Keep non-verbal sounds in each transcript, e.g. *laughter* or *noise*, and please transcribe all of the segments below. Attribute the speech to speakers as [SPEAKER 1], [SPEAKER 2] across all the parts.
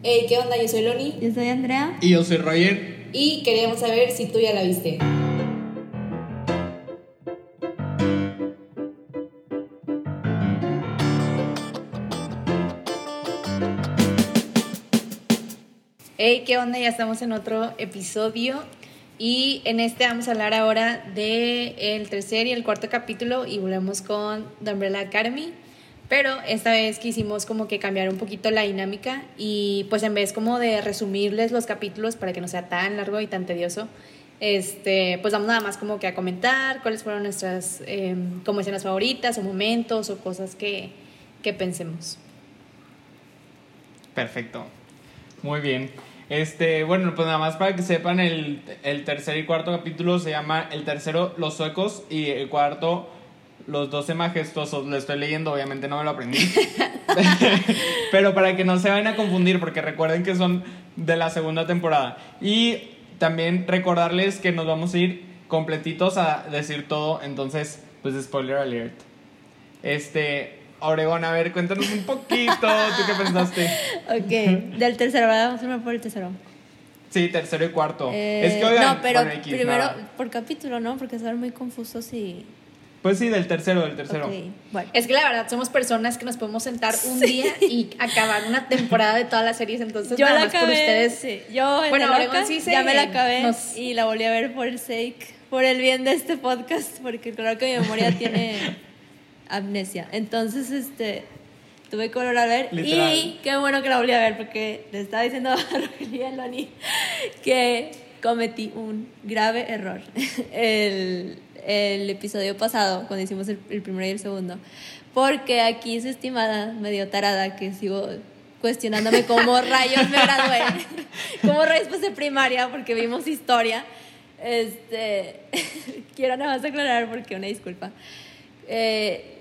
[SPEAKER 1] Hey, ¿qué onda? Yo soy Loni
[SPEAKER 2] Yo soy Andrea.
[SPEAKER 3] Y yo soy Roger.
[SPEAKER 1] y queríamos saber si tú ya la viste. Hey, ¿qué onda? Ya estamos en otro episodio y en este vamos a hablar ahora de el tercer y el cuarto capítulo y volvemos con The Umbrella Academy. Pero esta vez quisimos como que cambiar un poquito la dinámica y pues en vez como de resumirles los capítulos para que no sea tan largo y tan tedioso, este, pues vamos nada más como que a comentar cuáles fueron nuestras eh, como escenas favoritas o momentos o cosas que, que pensemos.
[SPEAKER 3] Perfecto. Muy bien. Este, bueno, pues nada más para que sepan, el, el tercer y cuarto capítulo se llama el tercero Los Suecos y el cuarto Los Doce Majestuosos. Lo estoy leyendo, obviamente no me lo aprendí. *laughs* *laughs* Pero para que no se vayan a confundir, porque recuerden que son de la segunda temporada. Y también recordarles que nos vamos a ir completitos a decir todo, entonces, pues spoiler alert. Este, Obregón, a ver, cuéntanos un poquito, ¿tú qué pensaste? *laughs*
[SPEAKER 2] Ok, del tercero, ¿verdad? Vamos a por el tercero.
[SPEAKER 3] Sí, tercero y cuarto.
[SPEAKER 2] Eh,
[SPEAKER 3] es que oigan,
[SPEAKER 2] no, pero
[SPEAKER 3] bueno, X,
[SPEAKER 2] primero
[SPEAKER 3] nada.
[SPEAKER 2] por capítulo, ¿no? Porque son muy confusos y.
[SPEAKER 3] Pues sí, del tercero, del tercero.
[SPEAKER 2] Bueno.
[SPEAKER 1] Es que la verdad somos personas que nos podemos sentar un día y acabar una temporada de todas las series, entonces
[SPEAKER 2] Yo
[SPEAKER 1] nada
[SPEAKER 2] la
[SPEAKER 1] más por ustedes.
[SPEAKER 2] sí, Yo, en
[SPEAKER 1] Bueno,
[SPEAKER 2] la loca,
[SPEAKER 1] sí se-
[SPEAKER 2] ya me la acabé
[SPEAKER 1] nos-
[SPEAKER 2] y la volví a ver por el sake, por el bien de este podcast, porque claro que mi memoria tiene *laughs* amnesia. Entonces, este. Tuve que volver a ver
[SPEAKER 3] Literal.
[SPEAKER 2] y qué bueno que la volví a ver porque le estaba diciendo *laughs* a Rogelio y Loni que cometí un grave error *laughs* el, el episodio pasado cuando hicimos el, el primero y el segundo porque aquí su estimada medio tarada que sigo cuestionándome cómo *laughs* rayos me gradué cómo rayos pasé primaria porque vimos historia este *laughs* quiero nada más aclarar porque una disculpa eh,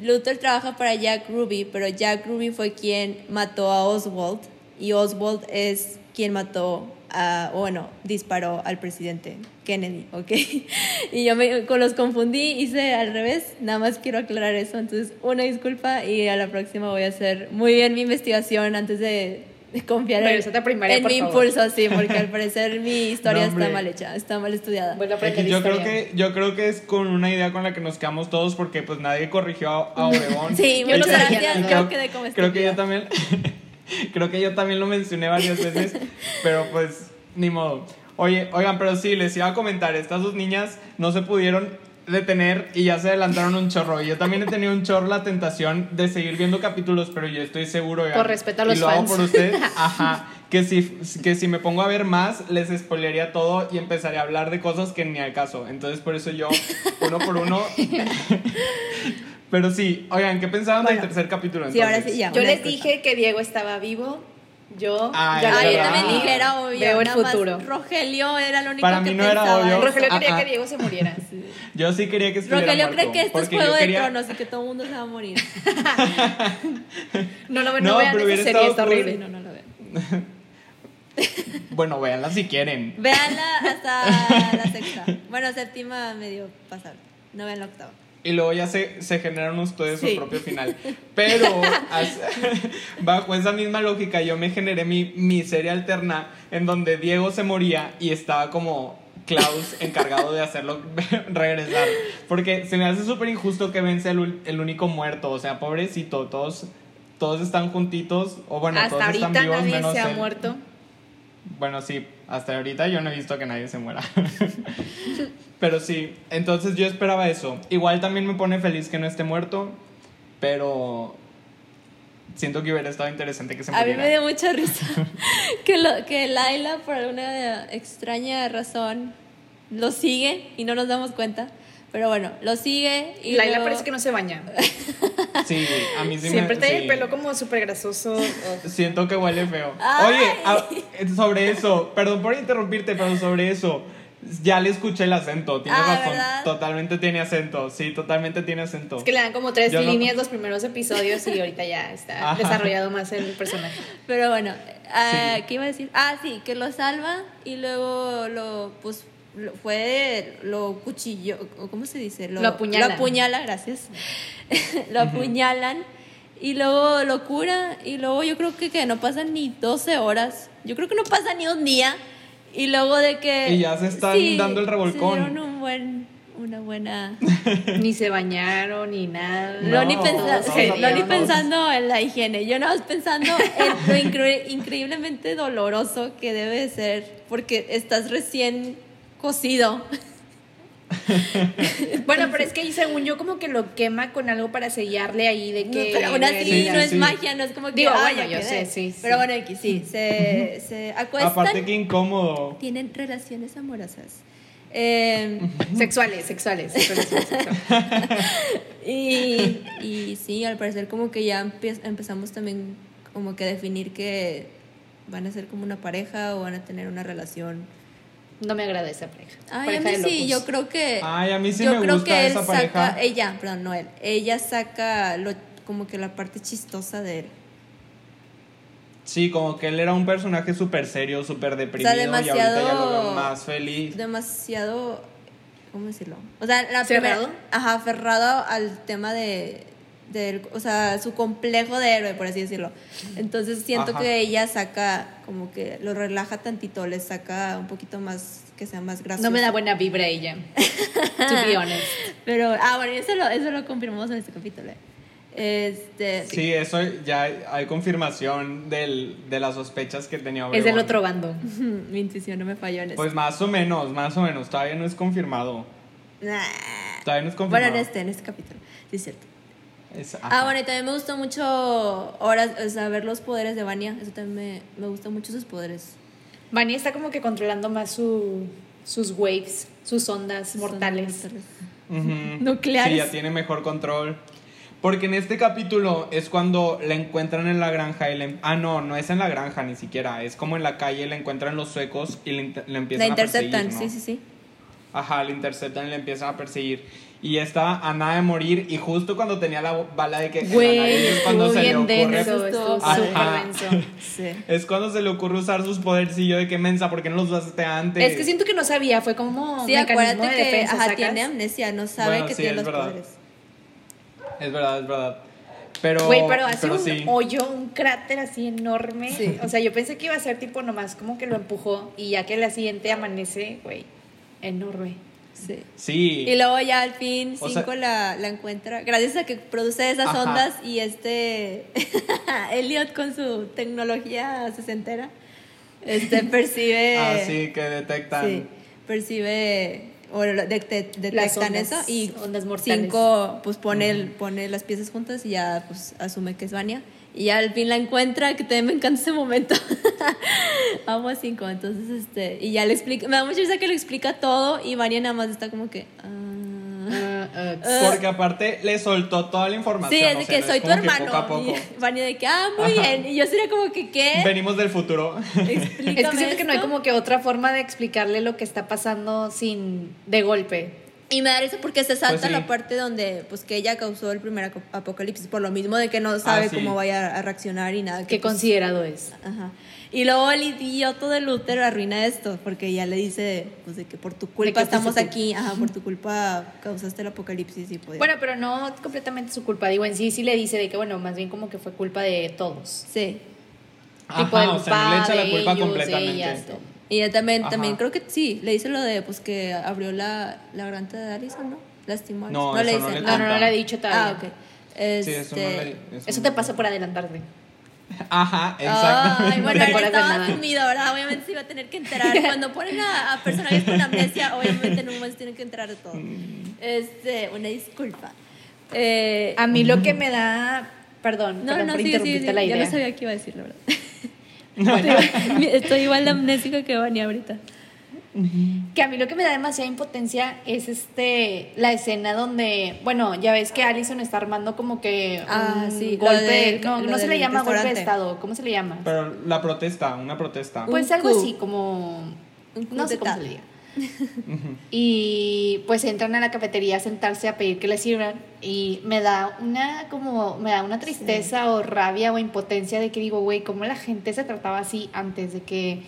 [SPEAKER 2] Luther trabaja para Jack Ruby, pero Jack Ruby fue quien mató a Oswald y Oswald es quien mató a, o bueno, disparó al presidente Kennedy, ¿ok? *laughs* Y yo me con los confundí, hice al revés, nada más quiero aclarar eso, entonces una disculpa y a la próxima voy a hacer muy bien mi investigación antes de, de confiar en,
[SPEAKER 1] primaria,
[SPEAKER 2] en
[SPEAKER 1] por
[SPEAKER 2] mi
[SPEAKER 1] favor.
[SPEAKER 2] impulso, sí, porque al *laughs* parecer mi historia
[SPEAKER 3] No,
[SPEAKER 2] está mal hecha, está mal estudiada.
[SPEAKER 3] Que
[SPEAKER 1] aprender
[SPEAKER 3] yo creo que yo creo que es con una idea con la que nos quedamos todos porque pues nadie corrigió a, Obregón. *laughs*
[SPEAKER 2] Sí,
[SPEAKER 1] Yo
[SPEAKER 2] muchas gracias,
[SPEAKER 1] nada.
[SPEAKER 2] yo quedé como
[SPEAKER 3] Creo que yo también *laughs* creo que yo también lo mencioné varias veces, *laughs* pero pues ni modo. Oye, oigan, pero sí les iba a comentar, estas dos niñas no se pudieron detener y ya se adelantaron un chorro. Y yo también he tenido un chorro la tentación de seguir viendo capítulos, pero yo estoy seguro, oigan,
[SPEAKER 1] Por respeto a los
[SPEAKER 3] y lo hago
[SPEAKER 1] fans.
[SPEAKER 3] por ustedes, *laughs* ajá, que si, que si me pongo a ver más, les spoilearía todo y empezaré a hablar de cosas que ni al caso. Entonces, por eso yo, uno por uno. Pero sí, oigan, ¿qué pensaban
[SPEAKER 2] Bueno,
[SPEAKER 3] del tercer capítulo?
[SPEAKER 2] sí, ahora
[SPEAKER 3] entonces?
[SPEAKER 2] sí, ya.
[SPEAKER 1] Yo les dije que Diego estaba vivo. Yo
[SPEAKER 3] Ah,
[SPEAKER 1] ya lo
[SPEAKER 2] yo también dije era obvio.
[SPEAKER 1] Veo el futuro.
[SPEAKER 2] Rogelio era lo único
[SPEAKER 3] Para
[SPEAKER 2] que
[SPEAKER 3] mí no era
[SPEAKER 2] pensaba
[SPEAKER 3] obvio.
[SPEAKER 2] eso.
[SPEAKER 1] Rogelio quería que Diego se muriera. *laughs*
[SPEAKER 3] Yo sí quería que estuviera
[SPEAKER 2] Rogelio
[SPEAKER 3] muerto,
[SPEAKER 2] cree que esto es Juego de
[SPEAKER 3] quería-
[SPEAKER 2] Tronos y que todo el mundo se va a morir. *laughs*
[SPEAKER 1] No, no, no,
[SPEAKER 3] No,
[SPEAKER 1] vean esa serie, está horrible.
[SPEAKER 2] No, no lo veo. *laughs*
[SPEAKER 3] Bueno, véanla si quieren.
[SPEAKER 2] Veanla hasta la sexta. Bueno, séptima medio pasable. No vean la octava.
[SPEAKER 3] Y luego ya se, se generaron ustedes
[SPEAKER 2] Sí.
[SPEAKER 3] su propio final. Pero *laughs* as- *laughs* bajo esa misma lógica yo me generé mi, mi serie alterna en donde Diego se moría y estaba como Klaus encargado de hacerlo *laughs* regresar. Porque se me hace súper injusto que vence el, el único muerto. O sea, pobrecito, todos, todos están juntitos. O bueno,
[SPEAKER 1] Hasta
[SPEAKER 3] todos
[SPEAKER 1] ahorita
[SPEAKER 3] están vivos
[SPEAKER 1] nadie
[SPEAKER 3] menos
[SPEAKER 1] se ha
[SPEAKER 3] él.
[SPEAKER 1] muerto.
[SPEAKER 3] Bueno, sí, hasta ahorita yo no he visto que nadie se muera. *laughs* pero sí, entonces yo esperaba eso. Igual también me pone feliz que no esté muerto, pero siento que hubiera estado interesante que se
[SPEAKER 2] A mí
[SPEAKER 3] muriera.
[SPEAKER 2] me dio mucha risa *laughs* *laughs* que, lo, que Laila, por alguna extraña razón, lo sigue y no nos damos cuenta. Pero bueno, lo sigue y.
[SPEAKER 1] Laila
[SPEAKER 2] luego-
[SPEAKER 1] parece que no se baña.
[SPEAKER 3] Sí, a mí sí
[SPEAKER 1] Siempre
[SPEAKER 3] me...
[SPEAKER 1] trae
[SPEAKER 3] sí.
[SPEAKER 1] el pelo como súper grasoso. *laughs*
[SPEAKER 3] Siento que huele feo.
[SPEAKER 2] Ay.
[SPEAKER 3] Oye, a- sobre eso, perdón por interrumpirte, pero sobre eso, ya le escuché el acento, tienes
[SPEAKER 2] Ah,
[SPEAKER 3] razón,
[SPEAKER 2] ¿verdad?
[SPEAKER 3] totalmente tiene acento, sí, totalmente tiene acento.
[SPEAKER 1] Es que le dan como tres
[SPEAKER 3] Yo no-
[SPEAKER 1] líneas *laughs* los primeros episodios y ahorita ya está
[SPEAKER 3] Ajá.
[SPEAKER 1] desarrollado más el personaje.
[SPEAKER 2] Pero bueno, ah,
[SPEAKER 3] Sí.
[SPEAKER 2] ¿qué iba a decir? Ah, sí, que lo salva y luego lo, pues, lo- fue, lo cuchillo, ¿cómo se dice?
[SPEAKER 1] Lo apuñalan.
[SPEAKER 2] Lo apuñala, gracias. *laughs* lo apuñalan Y luego lo cura y luego yo creo que, que no pasan ni 12 horas. Yo creo que no pasa ni un día. Y luego de que...
[SPEAKER 3] Y ya se están dando el revolcón.
[SPEAKER 2] Se dieron un buen, una buena... *laughs*
[SPEAKER 1] ni se bañaron ni nada.
[SPEAKER 2] No, Loni, pensa- Loni pensando en la higiene. Yo no pensando en lo incre- increíblemente doloroso que debe de ser porque estás recién cocido. *laughs*
[SPEAKER 1] Bueno, pero es que según yo como que lo quema con algo para sellarle ahí de que...
[SPEAKER 2] pero aún así
[SPEAKER 3] Sí,
[SPEAKER 2] no
[SPEAKER 3] sí,
[SPEAKER 2] es
[SPEAKER 3] sí.
[SPEAKER 2] magia, no es como que.
[SPEAKER 1] Digo,
[SPEAKER 2] "Ah,
[SPEAKER 1] bueno, yo
[SPEAKER 2] quedé".
[SPEAKER 1] sé, sí, sí.
[SPEAKER 2] Pero bueno, aquí sí, se, se acuestan,
[SPEAKER 3] Aparte que incómodo.
[SPEAKER 2] tienen relaciones amorosas. Eh,
[SPEAKER 1] Sexuales, sexuales. sexuales, sexuales. *laughs*
[SPEAKER 2] y, y sí, al parecer como que ya empezamos también como que a definir que van a ser como una pareja o van a tener una relación.
[SPEAKER 1] No me agrada esa pareja.
[SPEAKER 2] Ay, a mí
[SPEAKER 1] de
[SPEAKER 2] sí,
[SPEAKER 1] locos.
[SPEAKER 2] yo creo que.
[SPEAKER 3] Ay, a mí sí
[SPEAKER 2] yo
[SPEAKER 3] me
[SPEAKER 2] creo
[SPEAKER 3] gusta
[SPEAKER 2] que él
[SPEAKER 3] esa
[SPEAKER 2] saca.
[SPEAKER 3] pareja.
[SPEAKER 2] Ella, perdón, no él. Ella saca lo, como que la parte chistosa de él.
[SPEAKER 3] Sí, como que él era un personaje súper serio, súper deprimido y ahorita ya lo veo más feliz.
[SPEAKER 2] demasiado ¿cómo decirlo? O sea, la
[SPEAKER 1] ¿Cerrado?
[SPEAKER 2] primera ajá, aferrado al tema de del- o sea, su complejo de héroe, por así decirlo. Entonces siento
[SPEAKER 3] Ajá.
[SPEAKER 2] que ella saca como que lo relaja tantito, le saca un poquito más que sea más gracioso.
[SPEAKER 1] No me da buena vibra ella. To be honest. *laughs*
[SPEAKER 2] Pero ah, bueno, eso lo eso lo confirmamos en este capítulo. Este
[SPEAKER 3] Sí, eso ya hay confirmación del, de las sospechas que tenía
[SPEAKER 1] Es del otro bando. *laughs*
[SPEAKER 2] mi intuición no me falló en eso.
[SPEAKER 3] Pues más o menos, más o menos. Todavía no es confirmado.
[SPEAKER 2] Nah.
[SPEAKER 3] Todavía no es
[SPEAKER 2] Bueno,
[SPEAKER 3] confirmado.
[SPEAKER 2] en este, en este capítulo. Sí, es cierto.
[SPEAKER 3] Es-
[SPEAKER 2] Ah, bueno, y también me gustó mucho ahora, o ver los poderes de Vania. Eso también me, me gustan mucho sus poderes.
[SPEAKER 1] Manny está como que controlando más su, sus waves, sus ondas
[SPEAKER 2] Son
[SPEAKER 1] mortales.
[SPEAKER 2] mortales.
[SPEAKER 3] Ujú. *laughs*
[SPEAKER 2] Nucleares.
[SPEAKER 3] Sí, ya tiene mejor control. Porque en este capítulo es cuando la encuentran en la granja y le... Ah, no, no es en la granja ni siquiera. Es como en la calle, la encuentran los suecos y le
[SPEAKER 2] La
[SPEAKER 3] empiezan a
[SPEAKER 2] interceptan,
[SPEAKER 3] perseguir, ¿no?
[SPEAKER 2] sí, sí, sí.
[SPEAKER 3] Ajá, la interceptan y le empiezan a perseguir. Y está a nada de morir. Y justo cuando tenía la bala de que...
[SPEAKER 1] Güey,
[SPEAKER 3] es cuando se le
[SPEAKER 1] bien
[SPEAKER 3] ocurre...
[SPEAKER 1] denso,
[SPEAKER 2] Ajá. Sí.
[SPEAKER 3] Es cuando se le ocurre usar sus podercillos de que mensa, ¿por qué no los usaste antes?
[SPEAKER 1] Es que siento que no sabía, fue como
[SPEAKER 2] Sí, acuérdate
[SPEAKER 1] de
[SPEAKER 2] que
[SPEAKER 1] defensa,
[SPEAKER 2] ajá, tiene amnesia, no sabe
[SPEAKER 3] Bueno,
[SPEAKER 2] que
[SPEAKER 3] sí,
[SPEAKER 2] tiene los
[SPEAKER 3] verdad.
[SPEAKER 2] poderes.
[SPEAKER 3] Es verdad, es verdad. Pero...
[SPEAKER 1] Güey, pero hace
[SPEAKER 3] pero
[SPEAKER 1] un
[SPEAKER 3] sí.
[SPEAKER 1] hoyo, un cráter así enorme.
[SPEAKER 2] Sí.
[SPEAKER 1] O sea, yo pensé que iba a ser tipo nomás como que lo empujó y ya que la siguiente amanece, güey, enorme.
[SPEAKER 2] Sí.
[SPEAKER 3] Sí.
[SPEAKER 2] Y luego ya al fin
[SPEAKER 3] O
[SPEAKER 2] Cinco
[SPEAKER 3] sea-
[SPEAKER 2] la, la encuentra, gracias a que produce esas
[SPEAKER 3] Ajá.
[SPEAKER 2] ondas y este *laughs* Elliot con su tecnología sesentera, este *laughs* percibe...
[SPEAKER 3] Ah, sí, que detectan.
[SPEAKER 2] Sí, percibe o de- de- detectan
[SPEAKER 1] ondas,
[SPEAKER 2] eso y
[SPEAKER 1] ondas mortales.
[SPEAKER 2] cinco pues pone, el- pone las piezas juntas y ya pues asume que es Vania y ya al fin la encuentra que también me encanta ese momento *laughs* amo a cinco entonces este y ya le explica me da mucha risa que le explica todo y Vania nada más está como que ah,
[SPEAKER 3] Porque aparte le soltó toda la información.
[SPEAKER 2] sí es
[SPEAKER 3] o
[SPEAKER 2] de
[SPEAKER 3] sea,
[SPEAKER 2] que soy tu hermano
[SPEAKER 3] Poco a poco.
[SPEAKER 2] y *laughs* Vania de que ah muy
[SPEAKER 3] Ajá.
[SPEAKER 2] bien y yo sería como que qué
[SPEAKER 3] Venimos del futuro. *laughs*
[SPEAKER 2] Explícame
[SPEAKER 1] Es que siento que no hay
[SPEAKER 2] esto.
[SPEAKER 1] como que otra forma de explicarle lo que está pasando sin de golpe.
[SPEAKER 2] Y me da risa porque se salta
[SPEAKER 3] Pues sí.
[SPEAKER 2] la parte donde pues que ella causó el primer apocalipsis por lo mismo de que no sabe
[SPEAKER 3] Ah, sí.
[SPEAKER 2] cómo vaya a reaccionar y nada.
[SPEAKER 1] Qué
[SPEAKER 2] pues,
[SPEAKER 1] considerado es.
[SPEAKER 2] Ajá. Y luego el idioto de Luther arruina esto porque ya le dice pues de que por tu culpa
[SPEAKER 1] que
[SPEAKER 2] estamos aquí, ajá, por tu culpa causaste el apocalipsis y pues
[SPEAKER 1] Bueno, pero no completamente su culpa. Digo, en sí sí le dice de que, bueno, más bien como que fue culpa de todos.
[SPEAKER 2] sí.
[SPEAKER 1] Tipo
[SPEAKER 3] Ajá,
[SPEAKER 1] del
[SPEAKER 3] o sea, no le echa la
[SPEAKER 1] de
[SPEAKER 3] culpa
[SPEAKER 1] ellos,
[SPEAKER 3] completamente.
[SPEAKER 2] Y ella también,
[SPEAKER 3] Ajá.
[SPEAKER 2] también creo que sí, le dice lo de pues que abrió la, la garganta de Alison, ¿no? Lastimó
[SPEAKER 3] No, eso
[SPEAKER 2] le
[SPEAKER 3] no
[SPEAKER 2] dice.
[SPEAKER 3] le
[SPEAKER 1] No, no, no
[SPEAKER 3] Cuenta.
[SPEAKER 1] le he dicho todavía.
[SPEAKER 2] Ah, ok.
[SPEAKER 3] Sí,
[SPEAKER 2] Este,
[SPEAKER 3] eso no le-
[SPEAKER 1] Eso
[SPEAKER 3] no
[SPEAKER 1] te
[SPEAKER 3] le-
[SPEAKER 1] pasa por adelantarte.
[SPEAKER 3] Ajá,
[SPEAKER 2] Ay,
[SPEAKER 3] exactamente.
[SPEAKER 2] bueno,
[SPEAKER 1] No te
[SPEAKER 2] él
[SPEAKER 1] acuerdas de
[SPEAKER 2] estaba sumido, ¿verdad? Obviamente se iba a tener que enterar. *laughs* Cuando ponen a, a personajes con amnesia, obviamente en un momento tienen que enterar de todo.
[SPEAKER 3] Mm.
[SPEAKER 2] Este, una disculpa. Eh,
[SPEAKER 1] A mí lo que me da. Perdón,
[SPEAKER 2] no,
[SPEAKER 1] perdón
[SPEAKER 2] no,
[SPEAKER 1] por
[SPEAKER 2] sí, sí, sí.
[SPEAKER 1] la
[SPEAKER 2] Ya
[SPEAKER 1] idea.
[SPEAKER 2] no sabía qué iba a decir, la verdad. Estoy, estoy igual de amnésica que Vania ahorita.
[SPEAKER 1] Que a mí lo que me da demasiada impotencia es este la escena donde, bueno, ya ves que Allison está armando como que
[SPEAKER 2] Ah,
[SPEAKER 1] un
[SPEAKER 2] sí,
[SPEAKER 1] golpe,
[SPEAKER 2] del-
[SPEAKER 1] no, no se le llama golpe de estado, ¿cómo se le llama?
[SPEAKER 3] Pero la protesta, una protesta.
[SPEAKER 2] Un
[SPEAKER 1] Pues algo así como no sé cómo se le diga. *laughs* Y pues entran a la cafetería a sentarse a pedir que les sirvan y me da una como me da una tristeza o rabia o impotencia de que digo, güey, cómo la gente se trataba así antes de que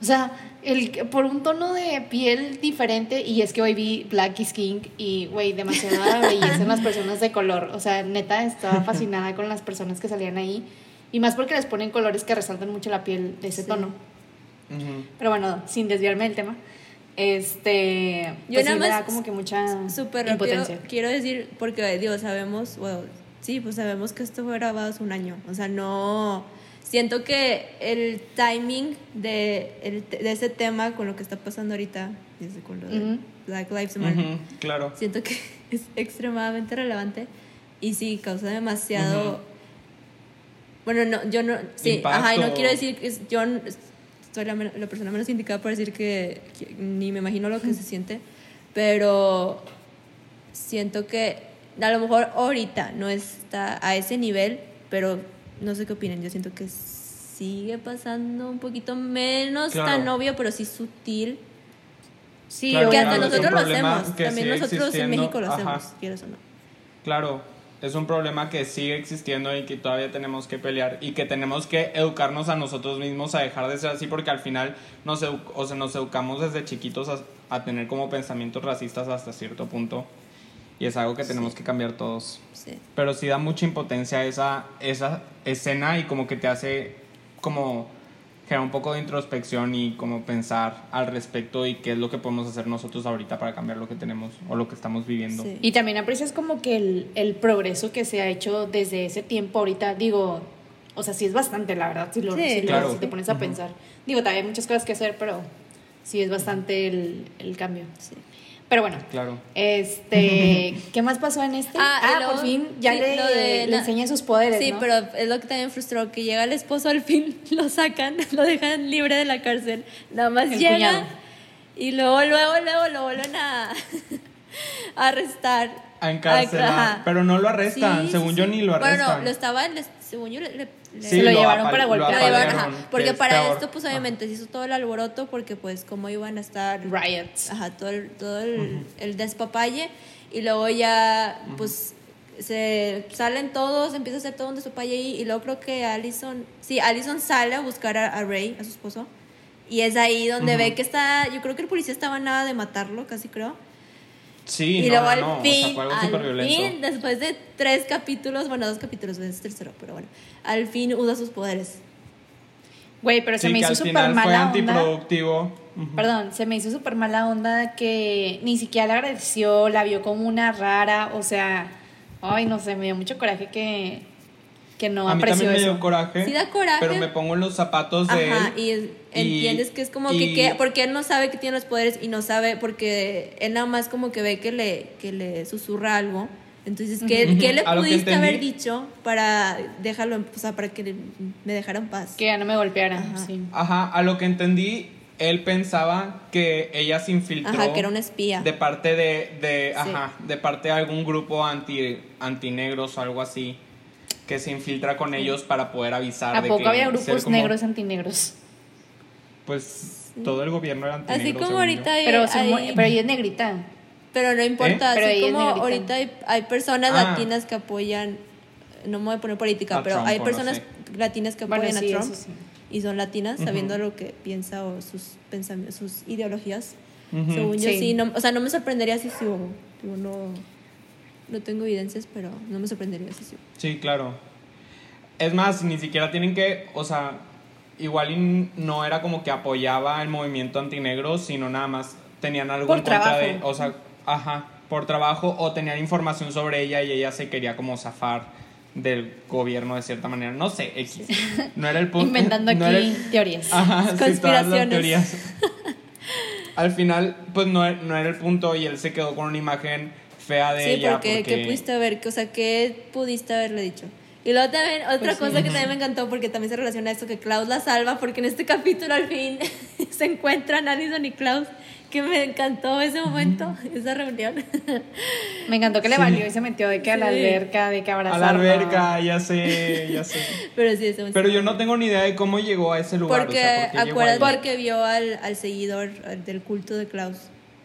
[SPEAKER 1] O sea, el, por un tono de piel diferente, y es que hoy vi Black is King y, güey, demasiada *laughs* belleza en las personas de color. O sea, neta, estaba fascinada con las personas que salían ahí. Y más porque les ponen colores que resaltan mucho la piel de ese
[SPEAKER 2] Sí.
[SPEAKER 1] tono.
[SPEAKER 3] Ujú.
[SPEAKER 1] Pero bueno, sin desviarme del tema. Este.
[SPEAKER 2] Yo
[SPEAKER 1] Pues
[SPEAKER 2] nada
[SPEAKER 1] sí
[SPEAKER 2] más
[SPEAKER 1] da como que mucha
[SPEAKER 2] Súper rápido,
[SPEAKER 1] impotencia.
[SPEAKER 2] quiero decir, porque digo, sabemos, bueno, sí, pues sabemos que esto fue grabado hace un año. O sea, no. Siento que el timing de, el- de ese tema con lo que está pasando ahorita, desde con lo de. Black Lives Matter,
[SPEAKER 3] Claro.
[SPEAKER 2] siento que *laughs* es extremadamente relevante y sí, causa demasiado. Bueno, no, yo no. Sí,
[SPEAKER 3] Impacto.
[SPEAKER 2] ajá, y no quiero decir que es- yo soy la, men- la persona menos indicada para decir que, que ni me imagino lo que se siente, pero siento que a lo mejor ahorita no está a ese nivel, pero no sé qué opinen. Yo siento que sigue pasando un poquito menos
[SPEAKER 3] Claro.
[SPEAKER 2] tan obvio, pero sí sutil.
[SPEAKER 1] Sí,
[SPEAKER 3] Claro,
[SPEAKER 2] que hasta
[SPEAKER 3] claro,
[SPEAKER 2] nosotros lo hacemos. También nosotros en. México lo
[SPEAKER 3] Ajá.
[SPEAKER 2] hacemos, quieres o no.
[SPEAKER 3] Claro, es un problema que sigue existiendo y que todavía tenemos que pelear y que tenemos que educarnos a nosotros mismos a dejar de ser así porque al final nos, edu- o sea, nos educamos desde chiquitos a, a tener como pensamientos racistas hasta cierto punto y es algo que tenemos que cambiar todos.
[SPEAKER 2] Sí.
[SPEAKER 3] Pero sí da mucha impotencia esa, esa escena y como que te hace como generar un poco de introspección y como pensar al respecto y qué es lo que podemos hacer nosotros ahorita para cambiar lo que tenemos o lo que estamos viviendo.
[SPEAKER 2] Sí.
[SPEAKER 1] Y también aprecias como que el, el progreso que se ha hecho desde ese tiempo ahorita, digo, o sea, sí es bastante, la verdad, si, lo,
[SPEAKER 2] Sí.
[SPEAKER 1] si lo-
[SPEAKER 3] Claro.
[SPEAKER 1] si te pones a pensar. Digo, todavía hay muchas cosas que hacer, pero sí es bastante el, el cambio.
[SPEAKER 2] Sí.
[SPEAKER 1] Pero bueno,
[SPEAKER 3] Claro.
[SPEAKER 1] este, *laughs* ¿qué más pasó en este?
[SPEAKER 2] Ah,
[SPEAKER 1] Ah,
[SPEAKER 2] luego-
[SPEAKER 1] por fin ya
[SPEAKER 2] sí,
[SPEAKER 1] le,
[SPEAKER 2] de
[SPEAKER 1] le
[SPEAKER 2] la-
[SPEAKER 1] enseña sus poderes,
[SPEAKER 2] Sí,
[SPEAKER 1] ¿no?
[SPEAKER 2] pero es lo que también frustró, que llega el esposo al fin, *laughs* lo sacan, *laughs* lo dejan libre de la cárcel. Nada más
[SPEAKER 1] El
[SPEAKER 2] llega
[SPEAKER 1] cuñado.
[SPEAKER 2] y luego, luego, luego lo vuelven a, a arrestar.
[SPEAKER 3] A encarcelar. Pero no lo arrestan.
[SPEAKER 2] Sí,
[SPEAKER 3] según
[SPEAKER 2] sí,
[SPEAKER 3] yo ni lo arrestan.
[SPEAKER 2] Bueno, no, lo estaba, les- según yo, le, le- le-
[SPEAKER 1] Se lo llevaron para golpear.
[SPEAKER 2] lo llevaron, ajá,
[SPEAKER 3] apalearon, que
[SPEAKER 2] porque para
[SPEAKER 3] peor.
[SPEAKER 2] esto, pues obviamente se hizo todo el alboroto, porque pues como iban a estar
[SPEAKER 1] Riots.
[SPEAKER 2] Ajá, todo el, todo el, el despapalle. Y luego ya, pues, se salen todos, empieza a hacer todo un despapalle ahí. Y luego creo que Allison, sí, Allison sale a buscar a, a Ray, a su esposo. Y es ahí donde ve que está, yo creo que el policía estaba nada de matarlo, casi creo.
[SPEAKER 3] Sí,
[SPEAKER 2] y
[SPEAKER 3] no,
[SPEAKER 2] luego
[SPEAKER 3] no,
[SPEAKER 2] al
[SPEAKER 3] no, o
[SPEAKER 2] fin,
[SPEAKER 3] sea, fue
[SPEAKER 2] al fin, después de tres capítulos, bueno, dos capítulos, es tercero, pero bueno, al fin usa sus poderes.
[SPEAKER 1] Güey, pero se me hizo súper
[SPEAKER 3] fue
[SPEAKER 1] mala onda.
[SPEAKER 3] antiproductivo.
[SPEAKER 1] Perdón, se me hizo súper mala onda que ni siquiera le agradeció, la vio como una rara, o sea, ay, no sé, me dio mucho coraje que, que no
[SPEAKER 3] a mí
[SPEAKER 1] apreció
[SPEAKER 3] también me
[SPEAKER 1] eso.
[SPEAKER 3] dio coraje.
[SPEAKER 2] Sí da coraje.
[SPEAKER 3] Pero me pongo en los zapatos de
[SPEAKER 2] Ajá,
[SPEAKER 3] él.
[SPEAKER 2] y es- entiendes que es como
[SPEAKER 3] y-
[SPEAKER 2] que, que- porque él no sabe que tiene los poderes y no sabe porque él nada más como que ve que le, que le susurra algo. Entonces, ¿qué. ¿qué le
[SPEAKER 3] que
[SPEAKER 2] pudiste haber dicho para dejarlo, en- o sea, para que me dejara en paz?
[SPEAKER 1] Que ya no me golpeara,
[SPEAKER 2] Ajá.
[SPEAKER 1] sí.
[SPEAKER 3] Ajá, a lo que entendí, él pensaba que ella se infiltró.
[SPEAKER 2] Ajá, que era una espía.
[SPEAKER 3] De parte de, de,
[SPEAKER 2] Sí.
[SPEAKER 3] ajá, de parte de algún grupo anti, antinegros o algo así. Que se infiltra con ellos para poder avisar
[SPEAKER 1] ¿A
[SPEAKER 3] de
[SPEAKER 1] poco
[SPEAKER 3] que
[SPEAKER 1] había grupos
[SPEAKER 3] como-
[SPEAKER 1] negros antinegros?
[SPEAKER 3] Pues todo el gobierno era antinegro.
[SPEAKER 2] Así como ahorita hay,
[SPEAKER 1] Pero,
[SPEAKER 2] hay-
[SPEAKER 1] pero ella es negrita.
[SPEAKER 2] pero no importa,
[SPEAKER 3] ¿Eh?
[SPEAKER 1] Pero
[SPEAKER 2] así
[SPEAKER 1] es
[SPEAKER 2] como ahorita hay, hay personas
[SPEAKER 3] Ah.
[SPEAKER 2] latinas que apoyan, no me voy a poner política,
[SPEAKER 3] A
[SPEAKER 2] pero
[SPEAKER 3] Trump,
[SPEAKER 2] hay
[SPEAKER 3] no
[SPEAKER 2] personas
[SPEAKER 3] sé.
[SPEAKER 2] latinas que
[SPEAKER 1] Bueno,
[SPEAKER 2] apoyan
[SPEAKER 1] sí,
[SPEAKER 2] a Trump
[SPEAKER 1] sí.
[SPEAKER 2] y son latinas,
[SPEAKER 3] Ujú.
[SPEAKER 2] sabiendo lo que piensa o sus pensamientos, sus ideologías.
[SPEAKER 3] Ujú.
[SPEAKER 2] Según yo
[SPEAKER 1] Sí.
[SPEAKER 2] sí, no, o sea, no me sorprendería si sí hubo. No, no tengo evidencias, pero no me sorprendería si sí.
[SPEAKER 3] Sí, claro. Es más, ni siquiera tienen que, o sea, igual no era como que apoyaba el movimiento antinegro, sino nada más tenían algo
[SPEAKER 1] Por
[SPEAKER 3] en contra de, o sea, ajá, por trabajo o tenían información sobre ella y ella se quería como zafar del gobierno de cierta manera, no sé, X. *laughs* No era el punto.
[SPEAKER 1] Inventando *laughs*
[SPEAKER 3] no
[SPEAKER 1] aquí
[SPEAKER 3] el-
[SPEAKER 1] teorías. *laughs*
[SPEAKER 3] Ajá, sí, todas las
[SPEAKER 2] Conspiraciones.
[SPEAKER 3] teorías. Al final, pues no, no era el punto y él se quedó con una imagen fea de
[SPEAKER 2] Sí,
[SPEAKER 3] ella.
[SPEAKER 2] porque,
[SPEAKER 3] porque
[SPEAKER 2] ¿qué pudiste haber? O sea, ¿qué pudiste haberle dicho? Y luego también, otra
[SPEAKER 1] Pues sí.
[SPEAKER 2] cosa que también me encantó, porque también se relaciona a esto, que Klaus la salva, porque en este capítulo al fin *laughs* se encuentran Alison y Klaus, que me encantó ese momento, esa reunión. *laughs*
[SPEAKER 1] Me encantó que le
[SPEAKER 3] Sí.
[SPEAKER 1] valió y se metió de que a la
[SPEAKER 2] Sí.
[SPEAKER 1] alberca, de que
[SPEAKER 3] A
[SPEAKER 1] abrazarlo.
[SPEAKER 3] la alberca, ya sé, ya sé. *laughs*
[SPEAKER 2] Pero sí, momento.
[SPEAKER 3] Pero yo no tengo ni idea de cómo llegó a ese lugar.
[SPEAKER 2] Porque
[SPEAKER 3] o sea, ¿por
[SPEAKER 2] acuérdate
[SPEAKER 3] ahí?
[SPEAKER 2] que vio al, al seguidor del culto de Klaus.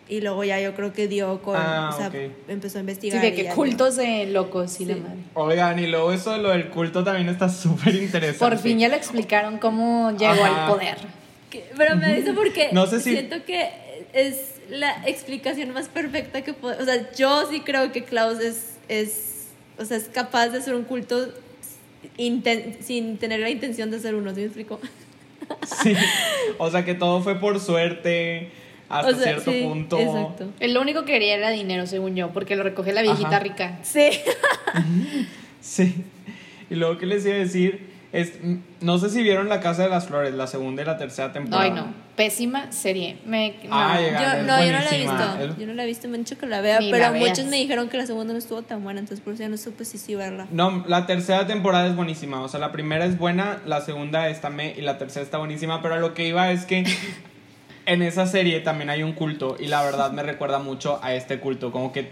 [SPEAKER 2] Y luego ya yo creo que dio con.
[SPEAKER 3] Ah,
[SPEAKER 2] o sea, empezó a
[SPEAKER 1] Sí,
[SPEAKER 2] investigar.
[SPEAKER 1] de
[SPEAKER 2] y
[SPEAKER 1] que cultos de locos y la
[SPEAKER 2] Sí.
[SPEAKER 1] madre.
[SPEAKER 3] Oigan, y luego eso de lo del culto también está *laughs* súper interesante.
[SPEAKER 1] Por fin ya le explicaron cómo llegó
[SPEAKER 3] Ajá.
[SPEAKER 1] al poder.
[SPEAKER 2] Pero me dice porque
[SPEAKER 3] No sé si-
[SPEAKER 2] siento que es la explicación más perfecta que puedo. O sea, yo sí creo que Klaus es, es, o sea, es capaz de hacer un culto inten- sin tener la intención de ser uno, ¿sí me explico?
[SPEAKER 3] Sí. O sea que todo fue por suerte hasta
[SPEAKER 2] O sea,
[SPEAKER 3] cierto
[SPEAKER 2] sí,
[SPEAKER 3] punto.
[SPEAKER 2] Exacto.
[SPEAKER 1] Él lo único que quería era dinero, según yo, porque lo recoge la viejita
[SPEAKER 3] Ajá.
[SPEAKER 1] rica.
[SPEAKER 2] Sí. *laughs*
[SPEAKER 3] Sí. Y luego que les iba a decir es no sé si vieron La Casa de las Flores, la segunda y la tercera temporada.
[SPEAKER 1] Ay, no. Pésima serie. Me, no.
[SPEAKER 3] Ay,
[SPEAKER 2] Yo, no, yo no la he visto. Yo no la he visto, me han dicho que la vea,
[SPEAKER 1] Ni
[SPEAKER 2] pero
[SPEAKER 1] la
[SPEAKER 2] muchos me dijeron que la segunda no estuvo tan buena, entonces por eso ya no supe si sí verla.
[SPEAKER 3] No, la tercera temporada es buenísima. O sea, la primera es buena, la segunda está me y la tercera está buenísima. Pero a lo que iba es que *laughs* en esa serie también hay un culto. Y la verdad me recuerda mucho a este culto. Como que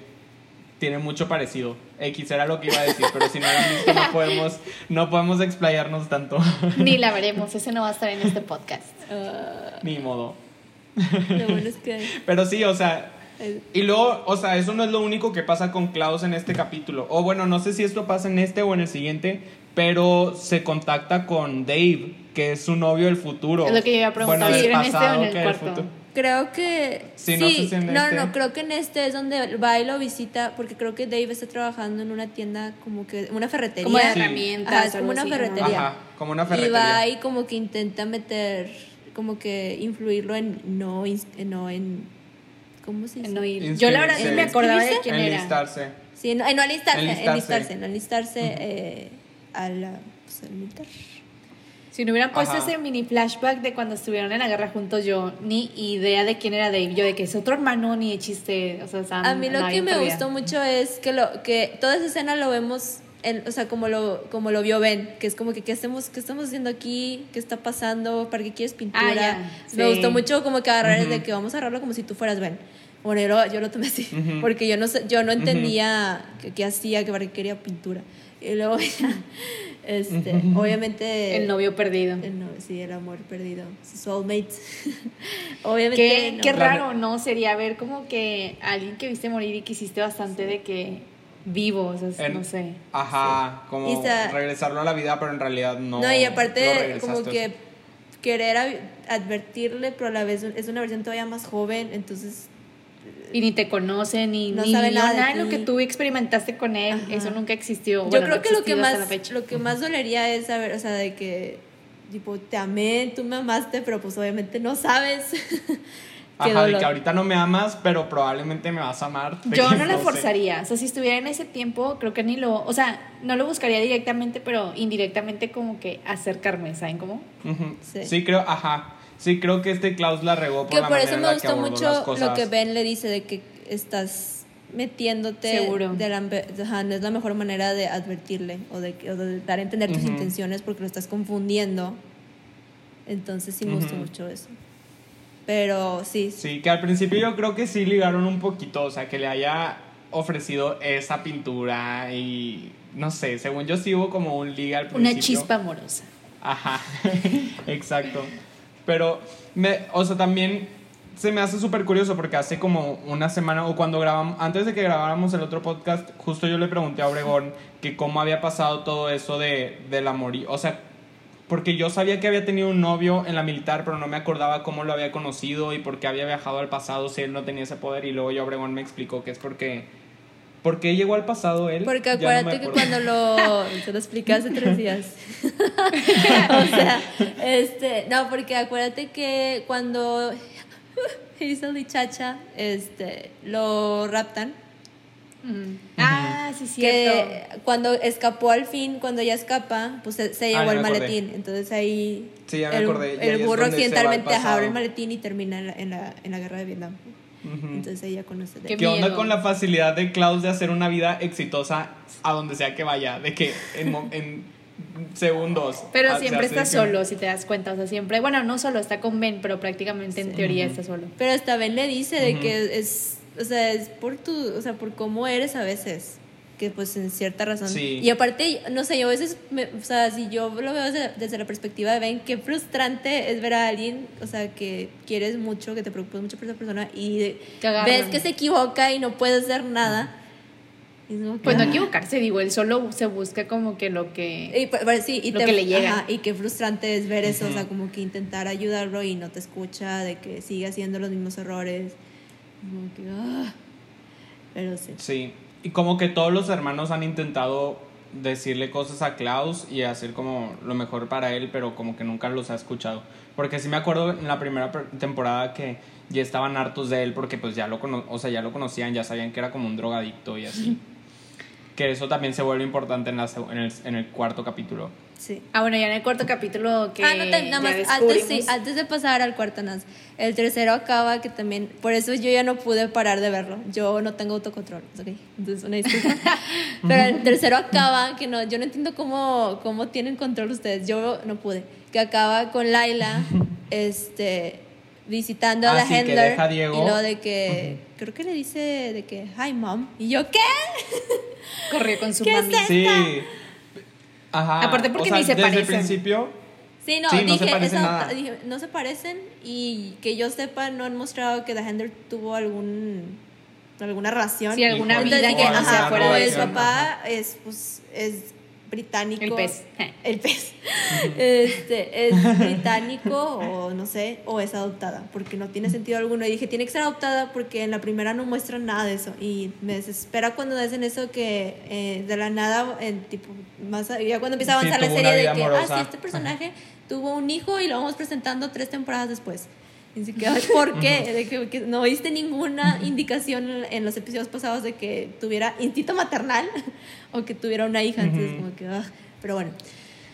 [SPEAKER 3] tiene mucho parecido. X era lo que iba a decir, pero si no lo han visto, no podemos, no podemos explayarnos tanto.
[SPEAKER 1] Ni la veremos. Ese no va a estar en este podcast.
[SPEAKER 2] Ah,
[SPEAKER 3] Ni modo.
[SPEAKER 2] lo bueno es que.
[SPEAKER 3] Pero sí, o sea, Y luego, o sea, eso no es lo único que pasa con Klaus en este capítulo. O bueno, no sé si esto pasa en este o en el siguiente, pero se contacta con Dave, que es su novio del futuro.
[SPEAKER 1] Es lo que yo iba a preguntar,
[SPEAKER 3] Bueno,
[SPEAKER 1] era en este o en el cuarto.
[SPEAKER 2] Creo que.
[SPEAKER 3] Sí, no sé si en
[SPEAKER 2] no,
[SPEAKER 3] este.
[SPEAKER 2] no, creo que en este es donde va y lo visita, porque creo que Dave está trabajando en una tienda, como que. Una ferretería.
[SPEAKER 1] Como de
[SPEAKER 3] Sí.
[SPEAKER 1] herramientas.
[SPEAKER 2] Ajá, es como una
[SPEAKER 1] así,
[SPEAKER 2] ferretería.
[SPEAKER 3] Ajá, como una
[SPEAKER 2] Y
[SPEAKER 3] ferretería.
[SPEAKER 2] va y como que intenta meter. Como que influirlo en no, ins- en- no en. ¿Cómo se
[SPEAKER 1] ¿no?
[SPEAKER 2] dice?
[SPEAKER 1] En no ir. Yo la verdad ni me acordaba de quién era.
[SPEAKER 3] Enlistarse.
[SPEAKER 2] Sí, no, eh, no alistarse,
[SPEAKER 3] Enlistarse.
[SPEAKER 2] enlistarse, no enlistarse eh, a la, pues, al militar.
[SPEAKER 1] Si no hubieran puesto
[SPEAKER 3] Ajá.
[SPEAKER 1] ese mini flashback de cuando estuvieron en la guerra juntos, yo ni idea de quién era Dave. Yo de que es otro hermano, ni de chiste. O sea,
[SPEAKER 2] A mí lo
[SPEAKER 1] no,
[SPEAKER 2] que me
[SPEAKER 1] sabía.
[SPEAKER 2] gustó mucho es que lo que toda esa escena lo vemos en- o sea, como lo como lo vio Ben, que es como que qué hacemos, qué estamos haciendo aquí, qué está pasando, para qué quieres pintura.
[SPEAKER 1] Ah,
[SPEAKER 2] Me
[SPEAKER 1] sí.
[SPEAKER 2] gustó mucho como que agarrar
[SPEAKER 3] Ujú.
[SPEAKER 2] de que vamos a agarrarlo como si tú fueras Ben. Bueno, yo lo, yo lo tomé así,
[SPEAKER 3] Ujú.
[SPEAKER 2] porque yo no sé- yo no entendía qué, qué hacía, que para qué quería pintura. Y luego *laughs* ya, este, obviamente
[SPEAKER 1] El novio perdido.
[SPEAKER 2] el no- sí, el amor perdido, soulmate. *laughs* obviamente
[SPEAKER 1] Qué,
[SPEAKER 2] no.
[SPEAKER 1] qué raro, ¿no? Sería ver como que alguien que viste morir y que hiciste bastante de que vivo, o sea,
[SPEAKER 3] En-
[SPEAKER 1] no sé.
[SPEAKER 3] Ajá, como regresarlo a la vida, pero en realidad no.
[SPEAKER 2] No, y aparte como que querer advertirle, pero a la vez es una versión todavía más joven, entonces
[SPEAKER 1] Y ni te conoce, ni,
[SPEAKER 2] No
[SPEAKER 1] ni
[SPEAKER 2] sabe nada de
[SPEAKER 1] nada de lo que tú experimentaste con él.
[SPEAKER 2] Ajá.
[SPEAKER 1] Eso nunca existió.
[SPEAKER 2] yo
[SPEAKER 1] Bueno,
[SPEAKER 2] creo
[SPEAKER 1] no
[SPEAKER 2] que lo que más lo que más dolería es saber, o sea, de que tipo te amé, tú me amaste, pero pues obviamente no sabes. *laughs* Qué
[SPEAKER 3] Ajá, de
[SPEAKER 2] dolor.
[SPEAKER 3] que ahorita no me amas, pero probablemente me vas a amar. *laughs*
[SPEAKER 1] Yo no *laughs* la forzaría. O sea, si estuviera en ese tiempo, creo que ni lo. O sea, no lo buscaría directamente, pero indirectamente, como que acercarme, ¿saben cómo?
[SPEAKER 3] Ujú.
[SPEAKER 2] Sí.
[SPEAKER 3] Sí. creo, ajá. Sí, creo que este Klaus la regó por
[SPEAKER 2] que
[SPEAKER 3] la
[SPEAKER 2] por
[SPEAKER 3] manera
[SPEAKER 2] eso
[SPEAKER 3] en
[SPEAKER 2] me gustó mucho lo que Ben le dice de que estás metiéndote
[SPEAKER 1] Seguro.
[SPEAKER 2] de la, ajá, no es la mejor manera de advertirle o de, o de dar a entender tus
[SPEAKER 3] Ujú.
[SPEAKER 2] intenciones porque lo estás confundiendo. Entonces sí me gustó mucho eso. Pero sí,
[SPEAKER 3] Sí, que al principio yo creo que sí ligaron un poquito, o sea, que le haya ofrecido esa pintura y no sé, según yo sí hubo como un liga al principio.
[SPEAKER 1] Una chispa amorosa.
[SPEAKER 3] Ajá, *laughs* exacto. Pero, me, o sea, también se me hace súper curioso porque hace como una semana o cuando grabamos, antes de que grabáramos el otro podcast, justo yo le pregunté a Obregón que cómo había pasado todo eso de, del amor. O sea, porque yo sabía que había tenido un novio en la militar, pero no me acordaba cómo lo había conocido y por qué había viajado al pasado si él no tenía ese poder. Y luego yo Obregón me explicó que es porque... ¿Por qué llegó al pasado él?
[SPEAKER 2] porque
[SPEAKER 3] no
[SPEAKER 2] acuérdate que cuando lo... Te lo expliqué hace tres días. *laughs* *laughs* o sea, este... No, porque acuérdate que cuando *laughs* Hazel y Chacha este, lo raptan,
[SPEAKER 1] Mm. Ah, sí, cierto.
[SPEAKER 2] que cuando escapó al fin, cuando ella escapa, pues se, se
[SPEAKER 3] Ah,
[SPEAKER 2] llevó el maletín. Entonces ahí
[SPEAKER 3] Sí, ya me
[SPEAKER 2] el,
[SPEAKER 3] acordé.
[SPEAKER 2] El burro
[SPEAKER 3] se
[SPEAKER 2] accidentalmente abre el maletín y termina en la, en la, en la guerra de Vietnam. Entonces ella conoce de
[SPEAKER 1] Qué
[SPEAKER 3] ¿Qué onda con la facilidad de Klaus de hacer una vida exitosa a donde sea que vaya? De que en, mo- en segundos.
[SPEAKER 1] Pero
[SPEAKER 3] ah,
[SPEAKER 1] siempre está
[SPEAKER 3] que-
[SPEAKER 1] solo, si te das cuenta. O sea, siempre. Bueno, no solo, está con Ben, pero prácticamente en teoría está solo.
[SPEAKER 2] Pero hasta Ben le dice de
[SPEAKER 3] Ujú.
[SPEAKER 2] que es, o sea, es por tu, o sea, por cómo eres a veces, que pues en cierta razón.
[SPEAKER 3] Sí.
[SPEAKER 2] Y aparte, no sé, yo a veces, me- o sea, si yo lo veo desde, desde la perspectiva de Ben, qué frustrante es ver a alguien, o sea, que quieres mucho, que te preocupas mucho por esa persona y
[SPEAKER 1] Te
[SPEAKER 2] ves que se equivoca y no puedes hacer nada.
[SPEAKER 1] Pues no
[SPEAKER 2] ah.
[SPEAKER 1] equivocarse, digo, él solo se busca como que lo que...
[SPEAKER 2] Y, pues, bueno, sí, y
[SPEAKER 1] lo que le llega.
[SPEAKER 2] ajá, y qué frustrante es ver eso, o sea, como que intentar ayudarlo y no te escucha, de que sigue haciendo los mismos errores. Como que, ah. Pero sí.
[SPEAKER 3] Sí, y como que todos los hermanos han intentado decirle cosas a Klaus y hacer como lo mejor para él, pero como que nunca los ha escuchado. Porque sí me acuerdo en la primera temporada que ya estaban hartos de él porque pues ya lo, cono o sea, ya lo conocían, ya sabían que era como un drogadicto y así. *laughs* que eso también se vuelve importante en, la, en, el, en el cuarto capítulo.
[SPEAKER 2] Sí.
[SPEAKER 1] Ah, bueno, ya en el cuarto capítulo que
[SPEAKER 2] ah, no, te- nada
[SPEAKER 1] ya
[SPEAKER 2] más, antes, sí, antes de pasar al cuarto nas, el tercero acaba que también, por eso yo ya no pude parar de verlo, yo no tengo autocontrol, ok, entonces una disculpa, *laughs* pero el tercero acaba, que no, yo no entiendo cómo, cómo tienen control ustedes, yo no pude, que acaba con Laila, *laughs* este, visitando a
[SPEAKER 3] Ah,
[SPEAKER 2] la
[SPEAKER 3] sí, que
[SPEAKER 2] handler,
[SPEAKER 3] deja a Diego.
[SPEAKER 2] y lo de que, creo que le dice de que, hi mom, y yo, ¿qué?
[SPEAKER 1] corrió con su
[SPEAKER 2] ¿Qué
[SPEAKER 1] mami.
[SPEAKER 2] es
[SPEAKER 3] Sí. Ajá.
[SPEAKER 1] Aparte porque
[SPEAKER 3] o sea,
[SPEAKER 1] ni se
[SPEAKER 3] desde el
[SPEAKER 1] parecen.
[SPEAKER 3] principio
[SPEAKER 2] Sí, no,
[SPEAKER 3] Sí, no
[SPEAKER 2] dije,
[SPEAKER 3] se parecen
[SPEAKER 2] esa-
[SPEAKER 3] nada.
[SPEAKER 2] dije, no se parecen y que yo sepa no han mostrado que The Handler tuvo algún alguna relación.
[SPEAKER 1] Sí, alguna vida que
[SPEAKER 2] dije,
[SPEAKER 1] no
[SPEAKER 2] ajá,
[SPEAKER 1] sea fuera
[SPEAKER 2] el papá es pues es británico.
[SPEAKER 1] El pez. *laughs*
[SPEAKER 2] El pez. Este, es británico o no sé, o es adoptada, porque no tiene sentido alguno. Y dije, tiene que ser adoptada porque en la primera no muestran nada de eso. Y me desespera cuando dicen eso que eh, de la nada, en tipo, más ya cuando empieza a
[SPEAKER 3] Sí,
[SPEAKER 2] avanzar la serie de que, ah, sí, este personaje tuvo un hijo y lo vamos presentando tres temporadas después. Y ¿por qué? De que, que no viste ninguna indicación en- los episodios pasados de que tuviera instinto maternal o que tuviera una hija. Entonces, como que, ah, pero bueno.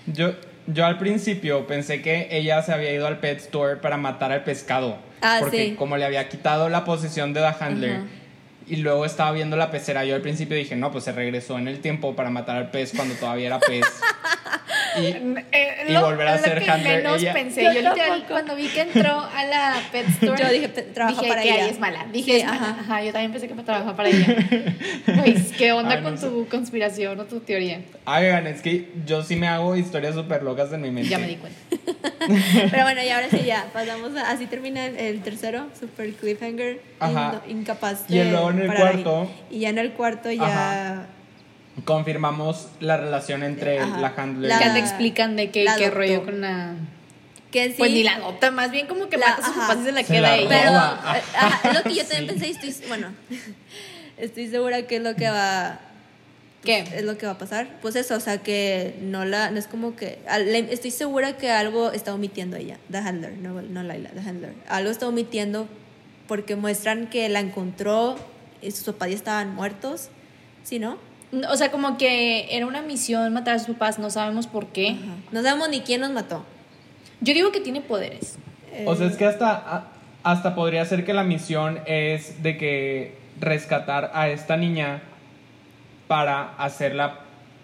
[SPEAKER 3] Yo, yo al principio pensé que ella se había ido al pet store para matar al pescado.
[SPEAKER 2] Ah,
[SPEAKER 3] porque
[SPEAKER 2] sí.
[SPEAKER 3] como le había quitado la posesión de The Handler
[SPEAKER 2] Ajá.
[SPEAKER 3] Y luego estaba viendo la pecera, yo al principio dije, no, pues se regresó en el tiempo para matar al pez cuando todavía era pez. *laughs* y,
[SPEAKER 1] Eh,
[SPEAKER 3] Y volver a
[SPEAKER 1] lo
[SPEAKER 3] ser
[SPEAKER 1] que
[SPEAKER 3] handler
[SPEAKER 1] menos
[SPEAKER 3] ella.
[SPEAKER 1] pensé.
[SPEAKER 2] Yo
[SPEAKER 1] Yo, literal, cuando vi que entró a la pet *laughs* store,
[SPEAKER 2] Yo dije, "Pe- trabaja
[SPEAKER 1] dije
[SPEAKER 2] para
[SPEAKER 1] que
[SPEAKER 2] ella".
[SPEAKER 1] es mala. Dije,
[SPEAKER 2] Sí,
[SPEAKER 1] es mala.
[SPEAKER 2] ajá.
[SPEAKER 1] Ajá. yo también pensé que trabajaba para ella. *laughs* Pues, ¿qué onda
[SPEAKER 3] Ay, no
[SPEAKER 1] con
[SPEAKER 3] sé.
[SPEAKER 1] tu conspiración o tu teoría?
[SPEAKER 3] Oigan, es que yo sí me hago historias súper locas en mi mente.
[SPEAKER 1] Ya me di cuenta.
[SPEAKER 2] Pero bueno, y ahora sí ya, pasamos a, así termina el, el tercero, super cliffhanger,
[SPEAKER 3] Ajá.
[SPEAKER 2] in- incapaz
[SPEAKER 3] Y
[SPEAKER 2] de
[SPEAKER 3] luego en el cuarto-
[SPEAKER 2] Y ya en el cuarto ya...
[SPEAKER 3] Ajá. Confirmamos la relación entre
[SPEAKER 2] Ajá.
[SPEAKER 3] la handler
[SPEAKER 2] La-
[SPEAKER 1] Que
[SPEAKER 3] y
[SPEAKER 1] te explican de qué, qué rollo con la...
[SPEAKER 2] Que sí,
[SPEAKER 1] Pues ni la adopta, más bien como que
[SPEAKER 2] La-
[SPEAKER 1] mata a y se la
[SPEAKER 3] Se
[SPEAKER 1] queda
[SPEAKER 3] la
[SPEAKER 1] ella.
[SPEAKER 2] Pero,
[SPEAKER 3] roba.
[SPEAKER 2] ajá, es lo que yo también *laughs*
[SPEAKER 3] Sí.
[SPEAKER 2] pensé y estoy, bueno, *laughs* estoy segura que es lo que va...
[SPEAKER 1] ¿Qué?
[SPEAKER 2] Es lo que va a pasar. Pues eso, o sea, que no la, no es como que, estoy segura que algo está omitiendo ella, The Handler, no, no Laila, The Handler. Algo está omitiendo porque muestran que la encontró sus papás ya estaban muertos, ¿sí, no?
[SPEAKER 1] O sea, como que era una misión matar a sus papás, no sabemos por qué.
[SPEAKER 2] Ajá. No sabemos ni quién nos mató.
[SPEAKER 1] Yo digo que tiene poderes.
[SPEAKER 3] O sea,
[SPEAKER 2] Eh,
[SPEAKER 3] es que hasta, hasta podría ser que la misión es de que rescatar a esta niña para hacerla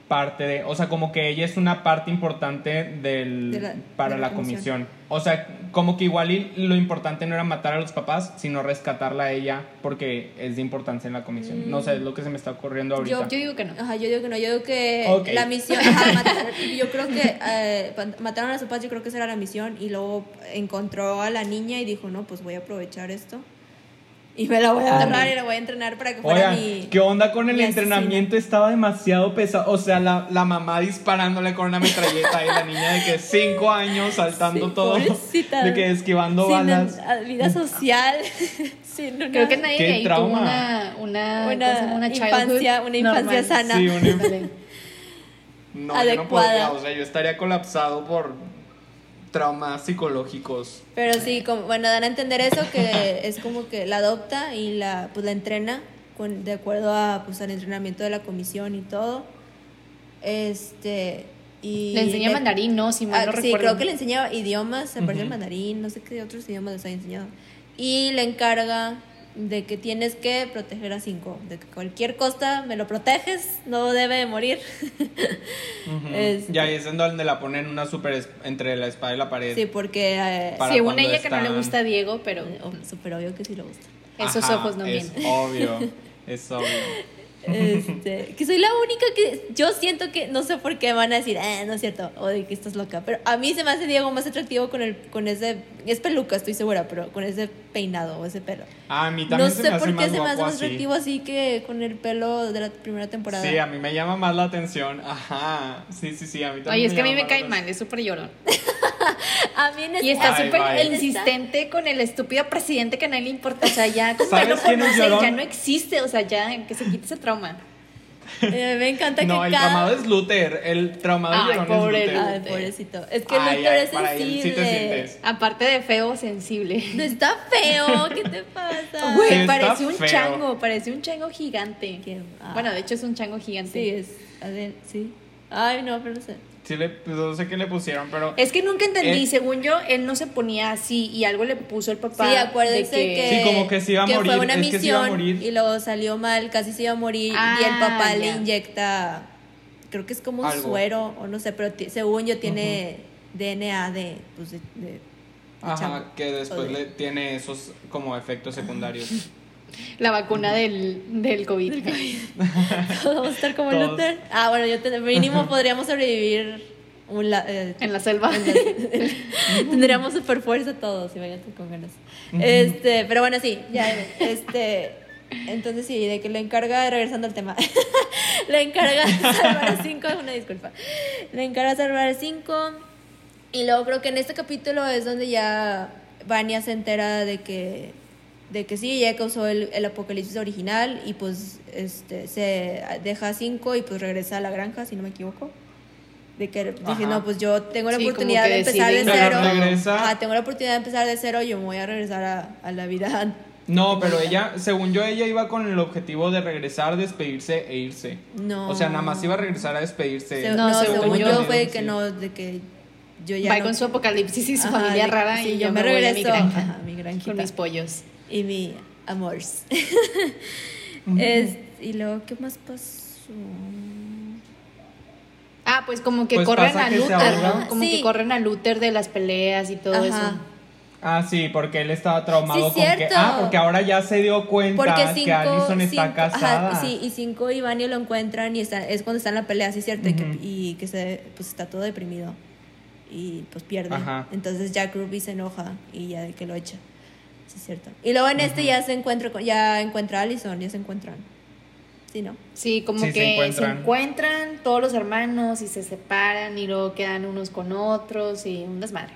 [SPEAKER 3] parte de, o sea, como que ella es una parte importante del,
[SPEAKER 2] De la-
[SPEAKER 3] para
[SPEAKER 2] de la
[SPEAKER 3] la,
[SPEAKER 2] comisión.
[SPEAKER 3] comisión. O sea, como que igual y lo importante no era matar a los papás, sino rescatarla a ella porque es de importancia en la comisión. No sé, es lo que se me está ocurriendo ahorita.
[SPEAKER 1] Yo, yo digo que no.
[SPEAKER 2] Ajá, yo digo que no, yo digo que
[SPEAKER 3] Ok.
[SPEAKER 2] la misión, ajá, *laughs* matar- yo creo que eh, mataron a sus papás, yo creo que esa era la misión y luego encontró a la niña y dijo, no, pues voy a aprovechar esto y me la voy a agarrar y la voy a entrenar para que fuera
[SPEAKER 3] Oigan,
[SPEAKER 2] mi...
[SPEAKER 3] ¿qué onda con el
[SPEAKER 2] asesina.
[SPEAKER 3] entrenamiento? Estaba demasiado pesado. O sea, la, la mamá disparándole con una metralleta y la niña de que cinco años saltando
[SPEAKER 2] Sí,
[SPEAKER 3] todo.
[SPEAKER 2] pobrecita.
[SPEAKER 3] De que esquivando
[SPEAKER 2] Sin
[SPEAKER 3] balas.
[SPEAKER 2] vida social, *laughs* sin una,
[SPEAKER 1] Creo que nadie ahí tuvo una, una, ¿cómo se
[SPEAKER 2] una?
[SPEAKER 1] Una
[SPEAKER 2] infancia, una infancia
[SPEAKER 1] normal.
[SPEAKER 2] sana.
[SPEAKER 3] Sí, una. *laughs* No, yo no
[SPEAKER 2] Adecuada.
[SPEAKER 3] podría. O sea, yo estaría colapsado por traumas psicológicos.
[SPEAKER 2] Pero sí, como, bueno, dan a entender eso, que *laughs* es como que la adopta y la, pues, la entrena con, de acuerdo a, pues, al entrenamiento de la comisión y todo. Este, y
[SPEAKER 1] Le enseña mandarín, ¿no? Si mal
[SPEAKER 2] Ah,
[SPEAKER 1] no
[SPEAKER 2] sí,
[SPEAKER 1] recuerdo.
[SPEAKER 2] creo que le enseñaba idiomas, se parece el
[SPEAKER 3] Ujú.
[SPEAKER 2] mandarín, no sé qué otros idiomas les ha enseñado. Y le encarga de que tienes que proteger a cinco, de que cualquier costa me lo proteges, no debe de morir.
[SPEAKER 3] Ujú. *laughs*
[SPEAKER 2] Este-
[SPEAKER 3] Y ahí es en donde la ponen una super entre la espada y la pared.
[SPEAKER 2] sí, porque eh,
[SPEAKER 1] Según ella que no le gusta a Diego, pero
[SPEAKER 2] oh, súper obvio que sí le gusta.
[SPEAKER 1] esos
[SPEAKER 3] Ajá,
[SPEAKER 1] ojos no
[SPEAKER 3] es
[SPEAKER 1] mienten.
[SPEAKER 3] obvio. *laughs* Es obvio.
[SPEAKER 2] Este, *laughs* que soy la única que yo siento que no sé por qué van a decir, eh, no es cierto, o de que estás loca, pero a mí se me hace Diego más atractivo con el con ese es peluca, estoy segura, pero con ese peinado o ese pelo.
[SPEAKER 3] A mí también
[SPEAKER 2] No
[SPEAKER 3] se
[SPEAKER 2] sé
[SPEAKER 3] me hace
[SPEAKER 2] por qué
[SPEAKER 3] más
[SPEAKER 2] se me hace más
[SPEAKER 3] así.
[SPEAKER 2] atractivo así que con el pelo de la primera temporada.
[SPEAKER 3] Sí, a mí me llama más la atención. Ajá. Sí, sí, sí, a mí también.
[SPEAKER 1] Oye, es que a mí me cae mal, es súper llorón. *laughs* *laughs*
[SPEAKER 2] A mí en
[SPEAKER 1] Y está
[SPEAKER 3] Ay,
[SPEAKER 1] súper insistente con el estúpido presidente que a nadie le importa. O sea, ya como
[SPEAKER 3] ¿Sabes es
[SPEAKER 1] conoce, ya no existe. O sea, ya que se quite ese trauma.
[SPEAKER 2] eh, me encanta
[SPEAKER 3] No,
[SPEAKER 2] que
[SPEAKER 3] el
[SPEAKER 2] cada
[SPEAKER 3] traumado es Luther. El traumado
[SPEAKER 1] Ay, pobre
[SPEAKER 3] es Luther.
[SPEAKER 2] Ay, pobrecito. Es que
[SPEAKER 3] Ay,
[SPEAKER 2] Luther
[SPEAKER 3] ay,
[SPEAKER 2] es
[SPEAKER 3] sí
[SPEAKER 2] sensible.
[SPEAKER 3] sientes.
[SPEAKER 1] Aparte de feo, sensible.
[SPEAKER 2] No está feo, ¿qué te pasa?
[SPEAKER 1] Güey,
[SPEAKER 3] Sí,
[SPEAKER 1] parece un
[SPEAKER 3] feo.
[SPEAKER 1] chango, parece un chango gigante.
[SPEAKER 2] Qué- ah.
[SPEAKER 1] Bueno, de hecho es un chango gigante.
[SPEAKER 2] Sí, es. A ver, sí. Ay, no, pero no sé.
[SPEAKER 3] Sí, le, pues, no sé qué le pusieron, pero.
[SPEAKER 1] Es que nunca entendí,
[SPEAKER 3] Eh.
[SPEAKER 1] según yo, él no se ponía así y algo le puso el papá.
[SPEAKER 2] Sí, acuérdense
[SPEAKER 1] de
[SPEAKER 2] que,
[SPEAKER 3] Sí, como que se iba a morir,
[SPEAKER 2] fue una
[SPEAKER 3] es que se iba a
[SPEAKER 2] misión
[SPEAKER 3] morir.
[SPEAKER 2] y luego salió mal, casi se iba a morir y
[SPEAKER 1] Ah,
[SPEAKER 2] el papá le
[SPEAKER 1] ya.
[SPEAKER 2] inyecta, creo que es como un suero o no sé, pero según yo tiene DNA de, pues de, de- de
[SPEAKER 3] Ajá, que después le tiene esos como efectos secundarios. *laughs*
[SPEAKER 1] La vacuna del, del COVID. *laughs*
[SPEAKER 2] Todos vamos a estar como
[SPEAKER 3] Todos.
[SPEAKER 2] Luther. Ah, bueno, yo te, mínimo *laughs* podríamos sobrevivir un la- eh,
[SPEAKER 1] En la selva. *laughs*
[SPEAKER 2] Tendríamos super fuerza todos, si vayan con ganas. Este, pero bueno, sí, ya, este, entonces sí, de que le encarga, regresando al tema, le encarga salvar a cinco, una disculpa, le encarga salvar a cinco, y luego creo que en este capítulo es donde ya Vania se entera de que, de que sí, ella causó el, el apocalipsis original, y pues, este, se deja a cinco y pues regresa a la granja, si no me equivoco. De que dije,
[SPEAKER 3] Ajá.
[SPEAKER 2] no, pues yo tengo la
[SPEAKER 1] Sí,
[SPEAKER 2] oportunidad de empezar de cero. Ajá, tengo la oportunidad de empezar de cero, yo me voy a regresar a, a la vida. *laughs*
[SPEAKER 3] No, pero ella, según yo, ella iba con el objetivo de regresar, despedirse e irse.
[SPEAKER 2] No.
[SPEAKER 3] O sea, nada más iba a regresar a despedirse.
[SPEAKER 2] Se-
[SPEAKER 1] No,
[SPEAKER 2] no,
[SPEAKER 1] según
[SPEAKER 2] según
[SPEAKER 1] yo,
[SPEAKER 2] yo fue
[SPEAKER 3] sí.
[SPEAKER 2] que no, de que yo ya.
[SPEAKER 1] Va
[SPEAKER 2] no-
[SPEAKER 1] con su apocalipsis y su
[SPEAKER 2] Ajá,
[SPEAKER 1] familia
[SPEAKER 2] de-
[SPEAKER 1] rara
[SPEAKER 2] sí,
[SPEAKER 1] y
[SPEAKER 2] yo
[SPEAKER 1] yo
[SPEAKER 2] me
[SPEAKER 1] me voy a mi
[SPEAKER 2] regreso
[SPEAKER 1] granja
[SPEAKER 2] mi granjita.
[SPEAKER 1] con mis pollos.
[SPEAKER 2] Y mi amors. *laughs* Es- y luego, ¿qué más pasó?
[SPEAKER 1] Ah, pues como que
[SPEAKER 3] Pues
[SPEAKER 1] corren
[SPEAKER 3] pasa
[SPEAKER 1] a
[SPEAKER 3] que
[SPEAKER 1] Luther. ¿no? Como
[SPEAKER 2] Sí.
[SPEAKER 1] que corren a Luther de las peleas y todo
[SPEAKER 2] Ajá.
[SPEAKER 1] eso.
[SPEAKER 3] Ah, sí, porque él estaba traumado
[SPEAKER 2] Sí,
[SPEAKER 3] con que. Ah, porque ahora ya se dio cuenta
[SPEAKER 2] Porque
[SPEAKER 3] que
[SPEAKER 2] cinco,
[SPEAKER 3] Allison está
[SPEAKER 2] cinco-
[SPEAKER 3] casada.
[SPEAKER 2] ajá, sí, y cinco y Vania lo encuentran y está, es cuando está en la pelea, sí, cierto, y, que, y que se, pues está todo deprimido y pues pierde.
[SPEAKER 3] Ajá.
[SPEAKER 2] Entonces Jack Ruby se enoja y ya de que lo echa. Sí, es cierto. Y luego en este ya se encuentra, con- ya encuentra a Allison, ya se encuentran. Sí, ¿no?
[SPEAKER 1] Sí, como
[SPEAKER 3] Sí, se
[SPEAKER 1] que se
[SPEAKER 3] encuentran.
[SPEAKER 1] encuentran. todos los hermanos y se separan y luego quedan unos con otros y un desmadre.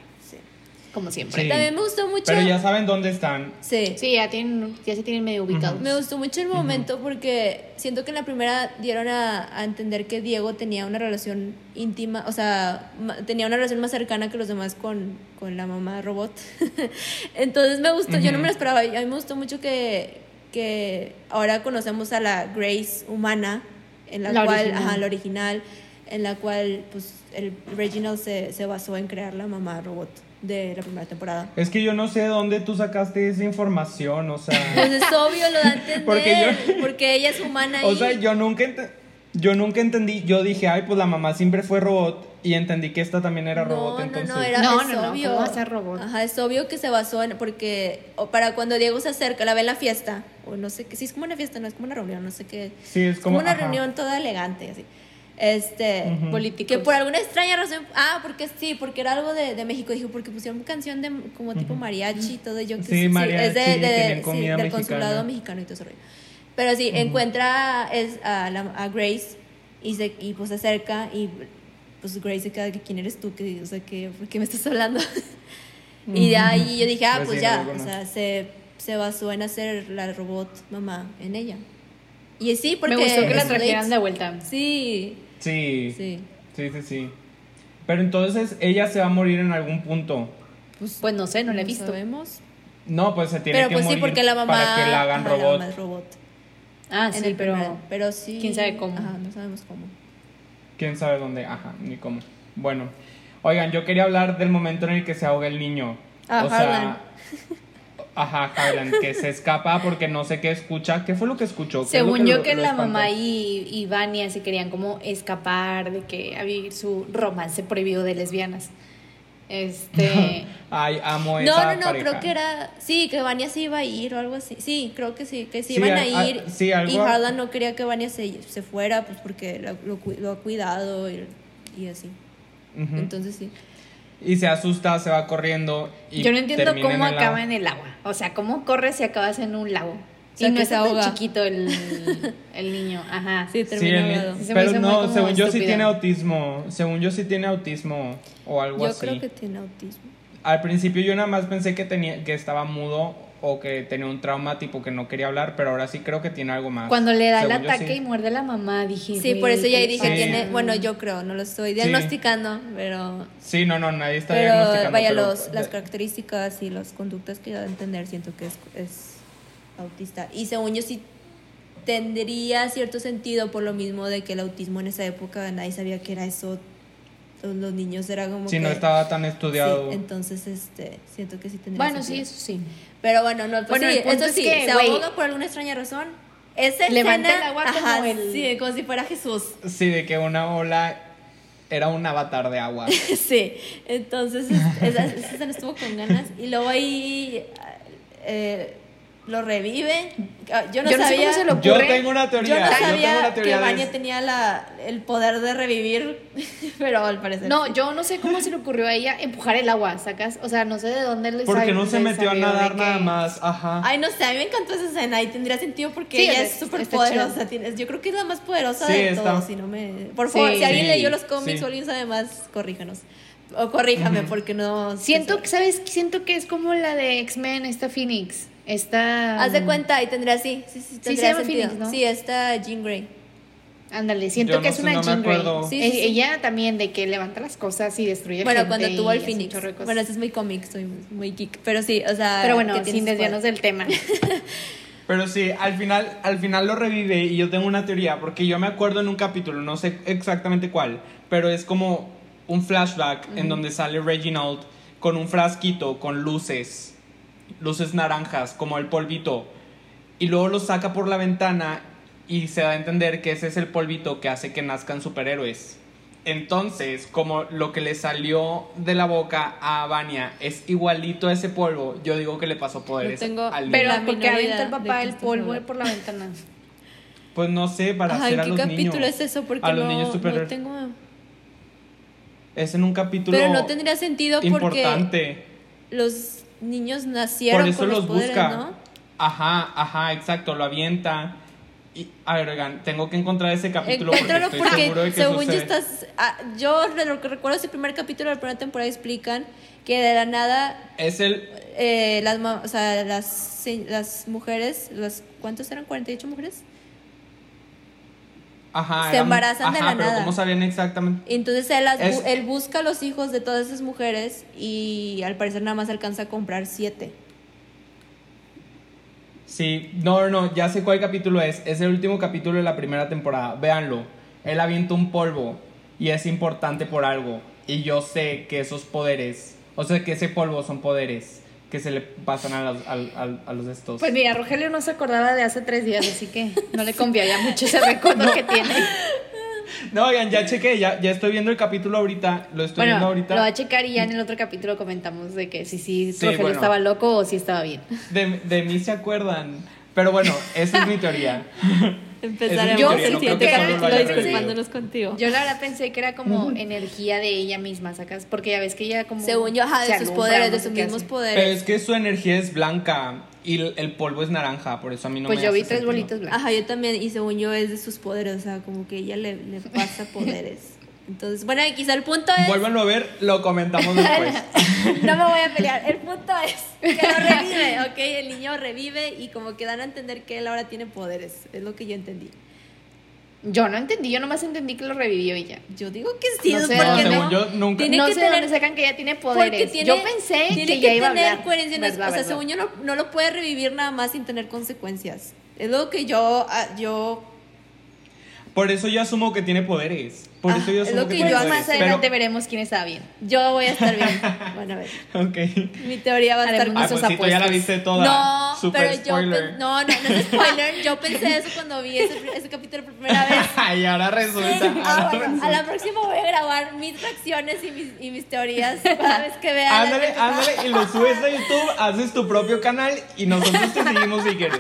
[SPEAKER 1] Como siempre.
[SPEAKER 3] Sí.
[SPEAKER 2] También me gustó mucho.
[SPEAKER 3] Pero ya saben dónde están.
[SPEAKER 2] Sí.
[SPEAKER 1] Sí, ya, tienen, ya se tienen medio ubicados.
[SPEAKER 2] Me gustó mucho el momento porque siento que en la primera dieron a, a entender que Diego tenía una relación íntima, o sea, ma- tenía una relación más cercana que los demás con, con la mamá robot. *laughs* Entonces me gustó, yo no me lo esperaba, y a mí me gustó mucho que, que ahora conocemos a la Grace humana, en la,
[SPEAKER 1] La
[SPEAKER 2] cual,
[SPEAKER 1] original.
[SPEAKER 2] ajá, la original, en la cual pues el Reginald se, se basó en crear la mamá robot de la primera temporada.
[SPEAKER 3] Es que yo no sé de dónde tú sacaste esa información, o sea. *laughs*
[SPEAKER 2] Pues es obvio, lo da a *laughs* entender.
[SPEAKER 3] Porque
[SPEAKER 2] Porque,
[SPEAKER 3] yo-
[SPEAKER 2] ella es humana *laughs*
[SPEAKER 3] o
[SPEAKER 2] y
[SPEAKER 3] sea, yo nunca yo nunca entendí. Yo dije, ay, pues la mamá siempre fue robot. Y entendí que esta también era robot.
[SPEAKER 2] no,
[SPEAKER 3] entonces.
[SPEAKER 2] no, no, era
[SPEAKER 1] No,
[SPEAKER 2] es
[SPEAKER 1] no, no,
[SPEAKER 2] obvio.
[SPEAKER 1] ¿cómo va a ser robot?
[SPEAKER 2] Ajá, es obvio que se basó en porque o para cuando Diego se acerca, la ve en la fiesta, o no sé qué, sí es como una fiesta, no es como una reunión, no sé qué.
[SPEAKER 3] Sí, es como.
[SPEAKER 2] una
[SPEAKER 3] ajá.
[SPEAKER 2] reunión toda elegante así. Este,
[SPEAKER 3] Ujú.
[SPEAKER 1] Políticos.
[SPEAKER 2] que por alguna extraña razón, ah, porque sí, porque era algo de, de México, dijo, porque pusieron canción de como tipo mariachi y todo, y yo que
[SPEAKER 3] Sí, mariachi,
[SPEAKER 2] es de, sí, del consulado mexicano y todo eso. rollo. Pero sí, encuentra es, a, la- a Grace y, se, y pues se acerca y pues Grace se queda que quién eres tú, que, o sea, que, ¿por qué me estás hablando? *laughs* y de ahí yo dije, ah,
[SPEAKER 3] Pues
[SPEAKER 2] pues
[SPEAKER 3] sí,
[SPEAKER 2] ya, o sea, se, se basó en hacer la robot mamá en ella. Y sí, porque...
[SPEAKER 1] Me gustó que la trajeran de vuelta.
[SPEAKER 2] Sí,
[SPEAKER 3] Sí,
[SPEAKER 2] sí.
[SPEAKER 3] sí, sí, sí. Pero entonces ella se va a morir en algún punto.
[SPEAKER 1] Pues no sé, no la he visto.
[SPEAKER 2] sabemos.
[SPEAKER 3] No, pues se tiene
[SPEAKER 2] Pero
[SPEAKER 3] que
[SPEAKER 2] pues sí,
[SPEAKER 3] morir
[SPEAKER 2] porque la mamá...
[SPEAKER 3] para que la hagan
[SPEAKER 2] ajá,
[SPEAKER 3] robot.
[SPEAKER 2] mamá es robot.
[SPEAKER 1] Ah,
[SPEAKER 2] en
[SPEAKER 1] sí,
[SPEAKER 2] el
[SPEAKER 1] pero...
[SPEAKER 2] Pero sí...
[SPEAKER 1] quién sabe cómo.
[SPEAKER 2] Ajá, no sabemos cómo.
[SPEAKER 3] ¿Quién sabe dónde? Ajá, ni cómo. Bueno, oigan, yo quería hablar del momento en el que se ahoga el niño.
[SPEAKER 2] Ah,
[SPEAKER 3] o sea. Ajá, Harlan, que se escapa porque no sé qué escucha. ¿Qué fue lo que escuchó? ¿Qué es
[SPEAKER 1] Según yo
[SPEAKER 3] lo-
[SPEAKER 1] que
[SPEAKER 3] lo
[SPEAKER 1] la
[SPEAKER 3] espantó?
[SPEAKER 1] mamá y, y Vania se querían como escapar de que a vivir su romance prohibido de lesbianas. Este, *laughs*
[SPEAKER 3] Ay, amo
[SPEAKER 2] No,
[SPEAKER 3] esa
[SPEAKER 2] no, no,
[SPEAKER 3] pareja.
[SPEAKER 2] creo que era. Sí, que Vania se iba a ir o algo así. Sí, creo que sí, que se
[SPEAKER 3] Sí,
[SPEAKER 2] iban a
[SPEAKER 3] a- a-
[SPEAKER 2] ir.
[SPEAKER 3] sí, algo-
[SPEAKER 2] y Harlan no quería que Vania se, se fuera, pues porque lo, lo lo ha cuidado y, y así.
[SPEAKER 3] Ujú.
[SPEAKER 2] Entonces sí.
[SPEAKER 3] Y se asusta, se va corriendo. Y
[SPEAKER 1] Yo no entiendo
[SPEAKER 3] termina
[SPEAKER 1] cómo
[SPEAKER 3] en el
[SPEAKER 1] acaba
[SPEAKER 3] agua.
[SPEAKER 1] en el agua. O sea, cómo corres y acabas en un lago.
[SPEAKER 2] O sea,
[SPEAKER 1] y no es tan chiquito el, el niño. Ajá.
[SPEAKER 2] Sí, ahogado.
[SPEAKER 1] Sí, se
[SPEAKER 3] pero no, según yo sí tiene autismo. Según yo sí tiene autismo o algo
[SPEAKER 2] Yo
[SPEAKER 3] así.
[SPEAKER 2] creo que tiene autismo.
[SPEAKER 3] Al principio yo nada más pensé que tenía que estaba mudo o que tenía un trauma tipo que no quería hablar, pero ahora sí creo que tiene algo más.
[SPEAKER 1] Cuando le da el
[SPEAKER 3] yo
[SPEAKER 1] ataque
[SPEAKER 3] sí.
[SPEAKER 1] y muerde a la mamá, dije.
[SPEAKER 2] Sí, por
[SPEAKER 1] "Güey,
[SPEAKER 2] eso ya
[SPEAKER 1] ¿qué
[SPEAKER 2] dije,
[SPEAKER 3] Sí.
[SPEAKER 1] pasa?".
[SPEAKER 2] tiene. Bueno, yo creo, no lo estoy diagnosticando, pero.
[SPEAKER 3] Sí, no, no, nadie está
[SPEAKER 2] Pero
[SPEAKER 3] diagnosticando.
[SPEAKER 2] vaya,
[SPEAKER 3] pero-
[SPEAKER 2] los, las características y las conductas que da a entender, siento que es, es autista. Y según yo sí tendría cierto sentido por lo mismo de que el autismo en esa época nadie sabía que era eso. Los niños era como
[SPEAKER 3] Sí,
[SPEAKER 2] que...
[SPEAKER 3] no estaba tan
[SPEAKER 2] Sí,
[SPEAKER 3] estudiado.
[SPEAKER 2] entonces este, siento que sí tendría
[SPEAKER 1] Bueno, sí, eso sí.
[SPEAKER 2] Pero bueno, no, pues
[SPEAKER 1] Bueno,
[SPEAKER 2] sí,
[SPEAKER 1] el punto
[SPEAKER 2] eso
[SPEAKER 1] es
[SPEAKER 2] sí,
[SPEAKER 1] que,
[SPEAKER 2] se ahoga por alguna extraña razón. Esa
[SPEAKER 1] levanta
[SPEAKER 2] escena,
[SPEAKER 1] el agua como el-
[SPEAKER 2] Sí, como si fuera Jesús.
[SPEAKER 3] Sí, de que una ola era un avatar de agua. *laughs*
[SPEAKER 2] Sí, entonces es- esa, esa estuvo con ganas y luego ahí eh, lo revive. Ah, Yo no
[SPEAKER 1] Yo no sé
[SPEAKER 2] sabía,
[SPEAKER 1] cómo se lo
[SPEAKER 3] Yo
[SPEAKER 1] ocurre.
[SPEAKER 3] tengo una teoría.
[SPEAKER 2] yo no
[SPEAKER 3] tengo
[SPEAKER 2] sabía
[SPEAKER 3] una teoría
[SPEAKER 2] que Vania tenía la, el poder de revivir, *laughs* pero al parecer.
[SPEAKER 1] No,
[SPEAKER 2] sí.
[SPEAKER 1] yo no sé cómo se le ocurrió a ella empujar el agua, ¿sacas? O sea, no sé de dónde le
[SPEAKER 3] Porque no se
[SPEAKER 1] le
[SPEAKER 3] metió a nadar
[SPEAKER 1] que-
[SPEAKER 3] nada más. Ajá.
[SPEAKER 2] Ay, no sé, a mí me encantó esa escena y tendría sentido porque
[SPEAKER 1] Sí,
[SPEAKER 2] ella
[SPEAKER 1] es-
[SPEAKER 2] es súper
[SPEAKER 1] está
[SPEAKER 2] poderosa.
[SPEAKER 1] chido.
[SPEAKER 2] tiene- Yo creo que es la más poderosa
[SPEAKER 3] Sí,
[SPEAKER 2] de
[SPEAKER 3] está-
[SPEAKER 2] todos. Si no me, por favor,
[SPEAKER 1] Sí.
[SPEAKER 2] si alguien
[SPEAKER 3] Sí,
[SPEAKER 2] leyó los cómics
[SPEAKER 3] sí.
[SPEAKER 2] o alguien sabe más, corríjanos. O corríjame, porque no.
[SPEAKER 1] Siento que, ¿sabes? Siento que es como la de X-Men, esta Phoenix. Esta.
[SPEAKER 2] Haz de cuenta y tendría sí. Sí, sí,
[SPEAKER 1] Sí,
[SPEAKER 2] tendría
[SPEAKER 1] se llama
[SPEAKER 2] sentido.
[SPEAKER 1] Phoenix, ¿no?
[SPEAKER 2] Sí, está Jean Grey.
[SPEAKER 1] Ándale, siento
[SPEAKER 3] Yo
[SPEAKER 1] que
[SPEAKER 3] no
[SPEAKER 1] es
[SPEAKER 3] sé,
[SPEAKER 1] una
[SPEAKER 3] no me
[SPEAKER 1] Jean Grey.
[SPEAKER 2] Sí,
[SPEAKER 1] E-
[SPEAKER 2] sí, sí.
[SPEAKER 1] Ella también, de que levanta las cosas y destruye
[SPEAKER 2] Bueno,
[SPEAKER 1] gente
[SPEAKER 2] cuando tuvo
[SPEAKER 1] un
[SPEAKER 2] Phoenix. Bueno, ese es muy cómic, soy muy geek. Pero sí, o sea.
[SPEAKER 1] Pero bueno, sin desviarnos del tema. *laughs*
[SPEAKER 3] Pero sí, al final, al final lo revive y yo tengo una teoría, porque yo me acuerdo en un capítulo, no sé exactamente cuál, pero es como un flashback en donde sale Reginald con un frasquito con luces, luces naranjas, como el polvito, y luego lo saca por la ventana y se da a entender que ese es el polvito que hace que nazcan superhéroes. Entonces, como lo que le salió de la boca a Vania es igualito a ese polvo, yo digo que le pasó poderes
[SPEAKER 2] tengo-
[SPEAKER 3] al.
[SPEAKER 1] Pero
[SPEAKER 2] La
[SPEAKER 1] porque
[SPEAKER 2] idea
[SPEAKER 1] el papá
[SPEAKER 2] qué
[SPEAKER 1] el polvo por la ventana.
[SPEAKER 3] Pues no sé, para
[SPEAKER 2] Ajá,
[SPEAKER 3] hacer
[SPEAKER 2] ¿en
[SPEAKER 3] a
[SPEAKER 2] qué
[SPEAKER 3] los
[SPEAKER 2] capítulo
[SPEAKER 3] niños.
[SPEAKER 2] es eso? Porque
[SPEAKER 3] a los
[SPEAKER 2] no,
[SPEAKER 3] niños
[SPEAKER 2] no tengo.
[SPEAKER 3] Es en un capítulo
[SPEAKER 2] Pero no tendría sentido porque
[SPEAKER 3] importante.
[SPEAKER 2] los niños nacieron
[SPEAKER 3] Por eso
[SPEAKER 2] con los,
[SPEAKER 3] los
[SPEAKER 2] poderes,
[SPEAKER 3] busca.
[SPEAKER 2] ¿no?
[SPEAKER 3] Ajá, ajá, exacto, lo avienta. Y, a ver, oigan, tengo que encontrar ese capítulo porque
[SPEAKER 2] Encuéntralo
[SPEAKER 3] estoy
[SPEAKER 2] porque,
[SPEAKER 3] seguro de que
[SPEAKER 2] según yo
[SPEAKER 3] sucede.
[SPEAKER 2] estás... ah, yo de lo que recuerdo ese primer capítulo de la primera temporada explican que de la nada
[SPEAKER 3] Es el...
[SPEAKER 2] eh, las, o sea, las, las mujeres, las, ¿cuántos eran? ¿48 mujeres?
[SPEAKER 3] Ajá,
[SPEAKER 2] Se embarazan de la
[SPEAKER 3] pero
[SPEAKER 2] nada.
[SPEAKER 3] ¿cómo sabían exactamente?
[SPEAKER 2] Entonces él, las bu-
[SPEAKER 3] Es-
[SPEAKER 2] él busca a los hijos de todas esas mujeres y al parecer nada más alcanza a comprar siete.
[SPEAKER 3] Sí, no, no, ya sé cuál capítulo es. Es el último capítulo de la primera temporada. Véanlo. Él avienta un polvo y es importante por algo. Y yo sé que esos poderes, o sea, que ese polvo son poderes que se le pasan a los, al- a los estos.
[SPEAKER 1] Pues mira, Rogelio no se acordaba de hace tres días, así que no le conviene mucho ese recuerdo que tiene. *laughs*
[SPEAKER 3] No, oigan, ya chequé, ya, ya estoy viendo el capítulo ahorita. Lo estoy viendo ahorita.
[SPEAKER 1] lo va a checar y ya en el otro capítulo comentamos de que si sí,
[SPEAKER 3] Sí,
[SPEAKER 1] Rogelio
[SPEAKER 3] bueno.
[SPEAKER 1] estaba loco o si estaba bien.
[SPEAKER 3] De, de mí se acuerdan. Pero bueno, esa es mi teoría. *laughs*
[SPEAKER 2] Empezaremos
[SPEAKER 1] Yo
[SPEAKER 2] el siguiente capítulo disculpándonos contigo.
[SPEAKER 1] Yo la verdad pensé que era como energía de ella misma, ¿sacas? Porque ya ves que ella como...
[SPEAKER 2] Según yo, ajá, de sus poderes,
[SPEAKER 1] no
[SPEAKER 2] de sus mismos
[SPEAKER 1] hace.
[SPEAKER 2] poderes.
[SPEAKER 3] Pero es que su energía es blanca y el, polvo es naranja, por eso a mí no
[SPEAKER 1] Pues
[SPEAKER 3] me
[SPEAKER 1] yo
[SPEAKER 3] hace
[SPEAKER 1] vi tres
[SPEAKER 3] sentido.
[SPEAKER 1] bolitas blancas.
[SPEAKER 2] Ajá, yo también, y según yo es de sus poderes, o sea, como que ella le, le pasa poderes. *laughs* Entonces, bueno, y quizá el punto es...
[SPEAKER 3] Vuélvanlo a ver, lo comentamos después. *laughs*
[SPEAKER 2] no me voy a pelear. El punto es que lo revive, ¿ok? El niño revive y como que dan a entender que él ahora tiene poderes. Es lo que yo entendí.
[SPEAKER 1] Yo no entendí, yo nomás entendí que lo revivió ella.
[SPEAKER 2] Yo digo que sí,
[SPEAKER 1] No sé
[SPEAKER 2] porque
[SPEAKER 3] no, según
[SPEAKER 2] no.
[SPEAKER 3] yo nunca.
[SPEAKER 2] Tiene
[SPEAKER 1] no
[SPEAKER 2] que
[SPEAKER 1] sé
[SPEAKER 2] tener-
[SPEAKER 1] dónde sacan que ella tiene poderes.
[SPEAKER 2] tiene,
[SPEAKER 1] yo pensé
[SPEAKER 2] tiene
[SPEAKER 1] que, ya iba a
[SPEAKER 2] tener coherencia. no es-
[SPEAKER 1] Verdad,
[SPEAKER 2] o sea,
[SPEAKER 1] verdad.
[SPEAKER 2] según yo no, no lo puede revivir nada más sin tener consecuencias. Es lo que yo, ah, yo
[SPEAKER 3] Por eso yo asumo que tiene poderes. Por
[SPEAKER 2] Ah,
[SPEAKER 3] eso yo
[SPEAKER 2] es
[SPEAKER 3] asumo
[SPEAKER 2] lo
[SPEAKER 3] que,
[SPEAKER 2] que
[SPEAKER 3] tiene
[SPEAKER 2] yo
[SPEAKER 3] poderes.
[SPEAKER 1] más adelante veremos quién estaba bien.
[SPEAKER 2] yo voy a estar bien. *laughs* Bueno, a ver.
[SPEAKER 3] Pero, ok.
[SPEAKER 2] Mi teoría va a estar
[SPEAKER 1] Haremos
[SPEAKER 3] Ah, pues tú ya la viste toda.
[SPEAKER 2] No,
[SPEAKER 3] Super
[SPEAKER 2] pero yo
[SPEAKER 3] spoiler.
[SPEAKER 2] no, no, no es spoiler. Yo pensé eso cuando vi ese, ese capítulo por primera vez. *laughs*
[SPEAKER 3] y ahora resulta.
[SPEAKER 2] Sí, ah, bueno, a la próxima voy a grabar mis reacciones y mis, y mis teorías cada vez que vea.
[SPEAKER 3] Ándale, ándale, y lo subes a YouTube, haces tu propio canal y nosotros te *laughs* seguimos si quieres.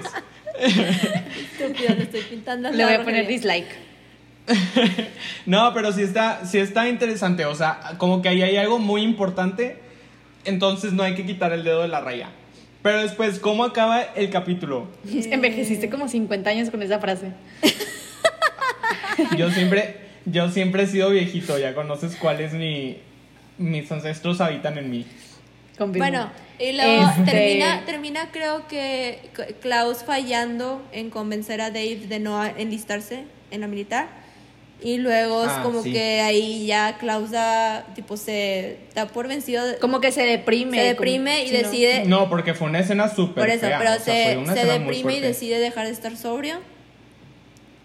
[SPEAKER 2] Estúpido, le estoy pintando
[SPEAKER 1] Le voy a poner dislike. *laughs*
[SPEAKER 3] No, pero sí está, sí está interesante. O sea, como que ahí hay algo muy importante. Entonces no hay que quitar el dedo de la raya. Pero después, ¿cómo acaba el capítulo? *laughs*
[SPEAKER 1] Envejeciste como 50 años con esa frase.
[SPEAKER 3] Yo siempre, yo siempre he sido viejito. Ya conoces cuáles mi, mis ancestros habitan en mí.
[SPEAKER 1] Confirmo.
[SPEAKER 2] Bueno, y luego
[SPEAKER 1] Este-
[SPEAKER 2] termina, termina creo que Klaus fallando en convencer a Dave de no enlistarse en la militar. Y luego es
[SPEAKER 3] Ah,
[SPEAKER 2] como
[SPEAKER 3] sí.
[SPEAKER 2] que ahí ya Klaus da, tipo, se da por vencido,
[SPEAKER 1] Como que se deprime.
[SPEAKER 2] se deprime
[SPEAKER 1] como-
[SPEAKER 2] y decide,
[SPEAKER 3] No, porque fue una escena súper
[SPEAKER 2] por eso,
[SPEAKER 3] fea,
[SPEAKER 2] pero
[SPEAKER 3] o sea,
[SPEAKER 2] se, deprime y decide dejar de estar sobrio.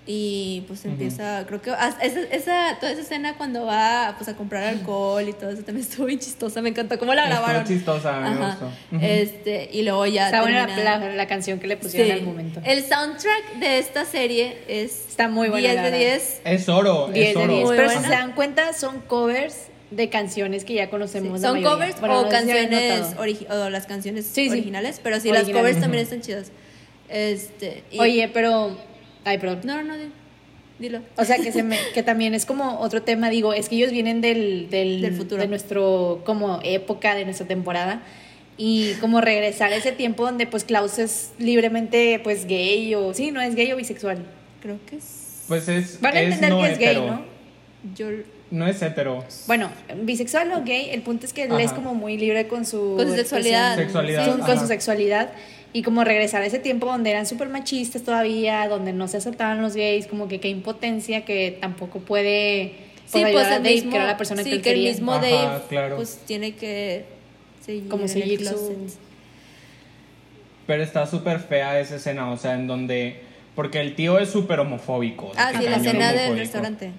[SPEAKER 2] Y pues empieza, creo que esa, esa, toda esa escena cuando va pues, a comprar alcohol y todo eso también *laughs* estuvo bien chistosa, me encantó cómo la
[SPEAKER 3] Estuvo
[SPEAKER 2] grabaron.
[SPEAKER 3] chistosa, me
[SPEAKER 2] Ajá.
[SPEAKER 3] gustó.
[SPEAKER 2] Este, y luego ya
[SPEAKER 1] Está buena
[SPEAKER 2] termina-
[SPEAKER 1] la, la, la canción que le pusieron
[SPEAKER 2] Sí.
[SPEAKER 1] al momento.
[SPEAKER 2] El soundtrack de esta serie es
[SPEAKER 1] Está muy buena,
[SPEAKER 2] 10
[SPEAKER 1] la
[SPEAKER 2] de
[SPEAKER 1] verdad.
[SPEAKER 2] 10.
[SPEAKER 3] Es oro,
[SPEAKER 1] 10
[SPEAKER 3] es
[SPEAKER 1] de
[SPEAKER 3] oro.
[SPEAKER 1] 10.
[SPEAKER 2] Muy
[SPEAKER 1] Pero
[SPEAKER 2] buena.
[SPEAKER 1] si se dan cuenta, son covers de canciones que ya conocemos.
[SPEAKER 2] Son
[SPEAKER 1] mayoría.
[SPEAKER 2] covers
[SPEAKER 1] Bueno,
[SPEAKER 2] o
[SPEAKER 1] no
[SPEAKER 2] canciones o las canciones
[SPEAKER 1] Sí, sí.
[SPEAKER 2] originales, pero sí las covers también están chidas. Este, y-
[SPEAKER 1] Oye, pero. Ay, perdón.
[SPEAKER 2] no, no, no, di- dilo.
[SPEAKER 1] O sea, que, se me, que también es como otro tema, digo, es que ellos vienen del, del,
[SPEAKER 2] Del futuro.
[SPEAKER 1] de nuestro, como época, de nuestra temporada, y como regresar a ese tiempo donde pues Klaus es libremente pues gay o, sí, no es gay o bisexual.
[SPEAKER 2] Creo que es
[SPEAKER 3] Pues es,
[SPEAKER 1] Van a
[SPEAKER 3] es
[SPEAKER 1] entender
[SPEAKER 3] no
[SPEAKER 1] que es gay,
[SPEAKER 3] hetero.
[SPEAKER 1] ¿no?
[SPEAKER 2] yo
[SPEAKER 3] No es hetero.
[SPEAKER 1] Bueno, bisexual o gay, el punto es que él es como muy libre con su,
[SPEAKER 2] Con su sexualidad.
[SPEAKER 3] Sexualidad,
[SPEAKER 1] con, con
[SPEAKER 3] ajá.
[SPEAKER 1] su sexualidad y como regresar a ese tiempo donde eran súper machistas todavía, donde no se aceptaban los gays, como que qué impotencia que tampoco puede
[SPEAKER 2] Sí,
[SPEAKER 1] pues,
[SPEAKER 2] pues
[SPEAKER 1] ayudar a
[SPEAKER 2] el
[SPEAKER 1] Dave,
[SPEAKER 2] mismo,
[SPEAKER 1] que era la persona
[SPEAKER 2] sí,
[SPEAKER 1] que él
[SPEAKER 2] que el
[SPEAKER 1] quería.
[SPEAKER 2] mismo
[SPEAKER 3] Ajá,
[SPEAKER 2] Dave
[SPEAKER 3] claro.
[SPEAKER 2] pues tiene que seguir
[SPEAKER 1] Como
[SPEAKER 2] en el
[SPEAKER 1] seguir su-.
[SPEAKER 3] Pero está súper fea esa escena, o sea, en donde... Porque el tío es súper homofóbico.
[SPEAKER 2] Ah, sí, la escena del restaurante.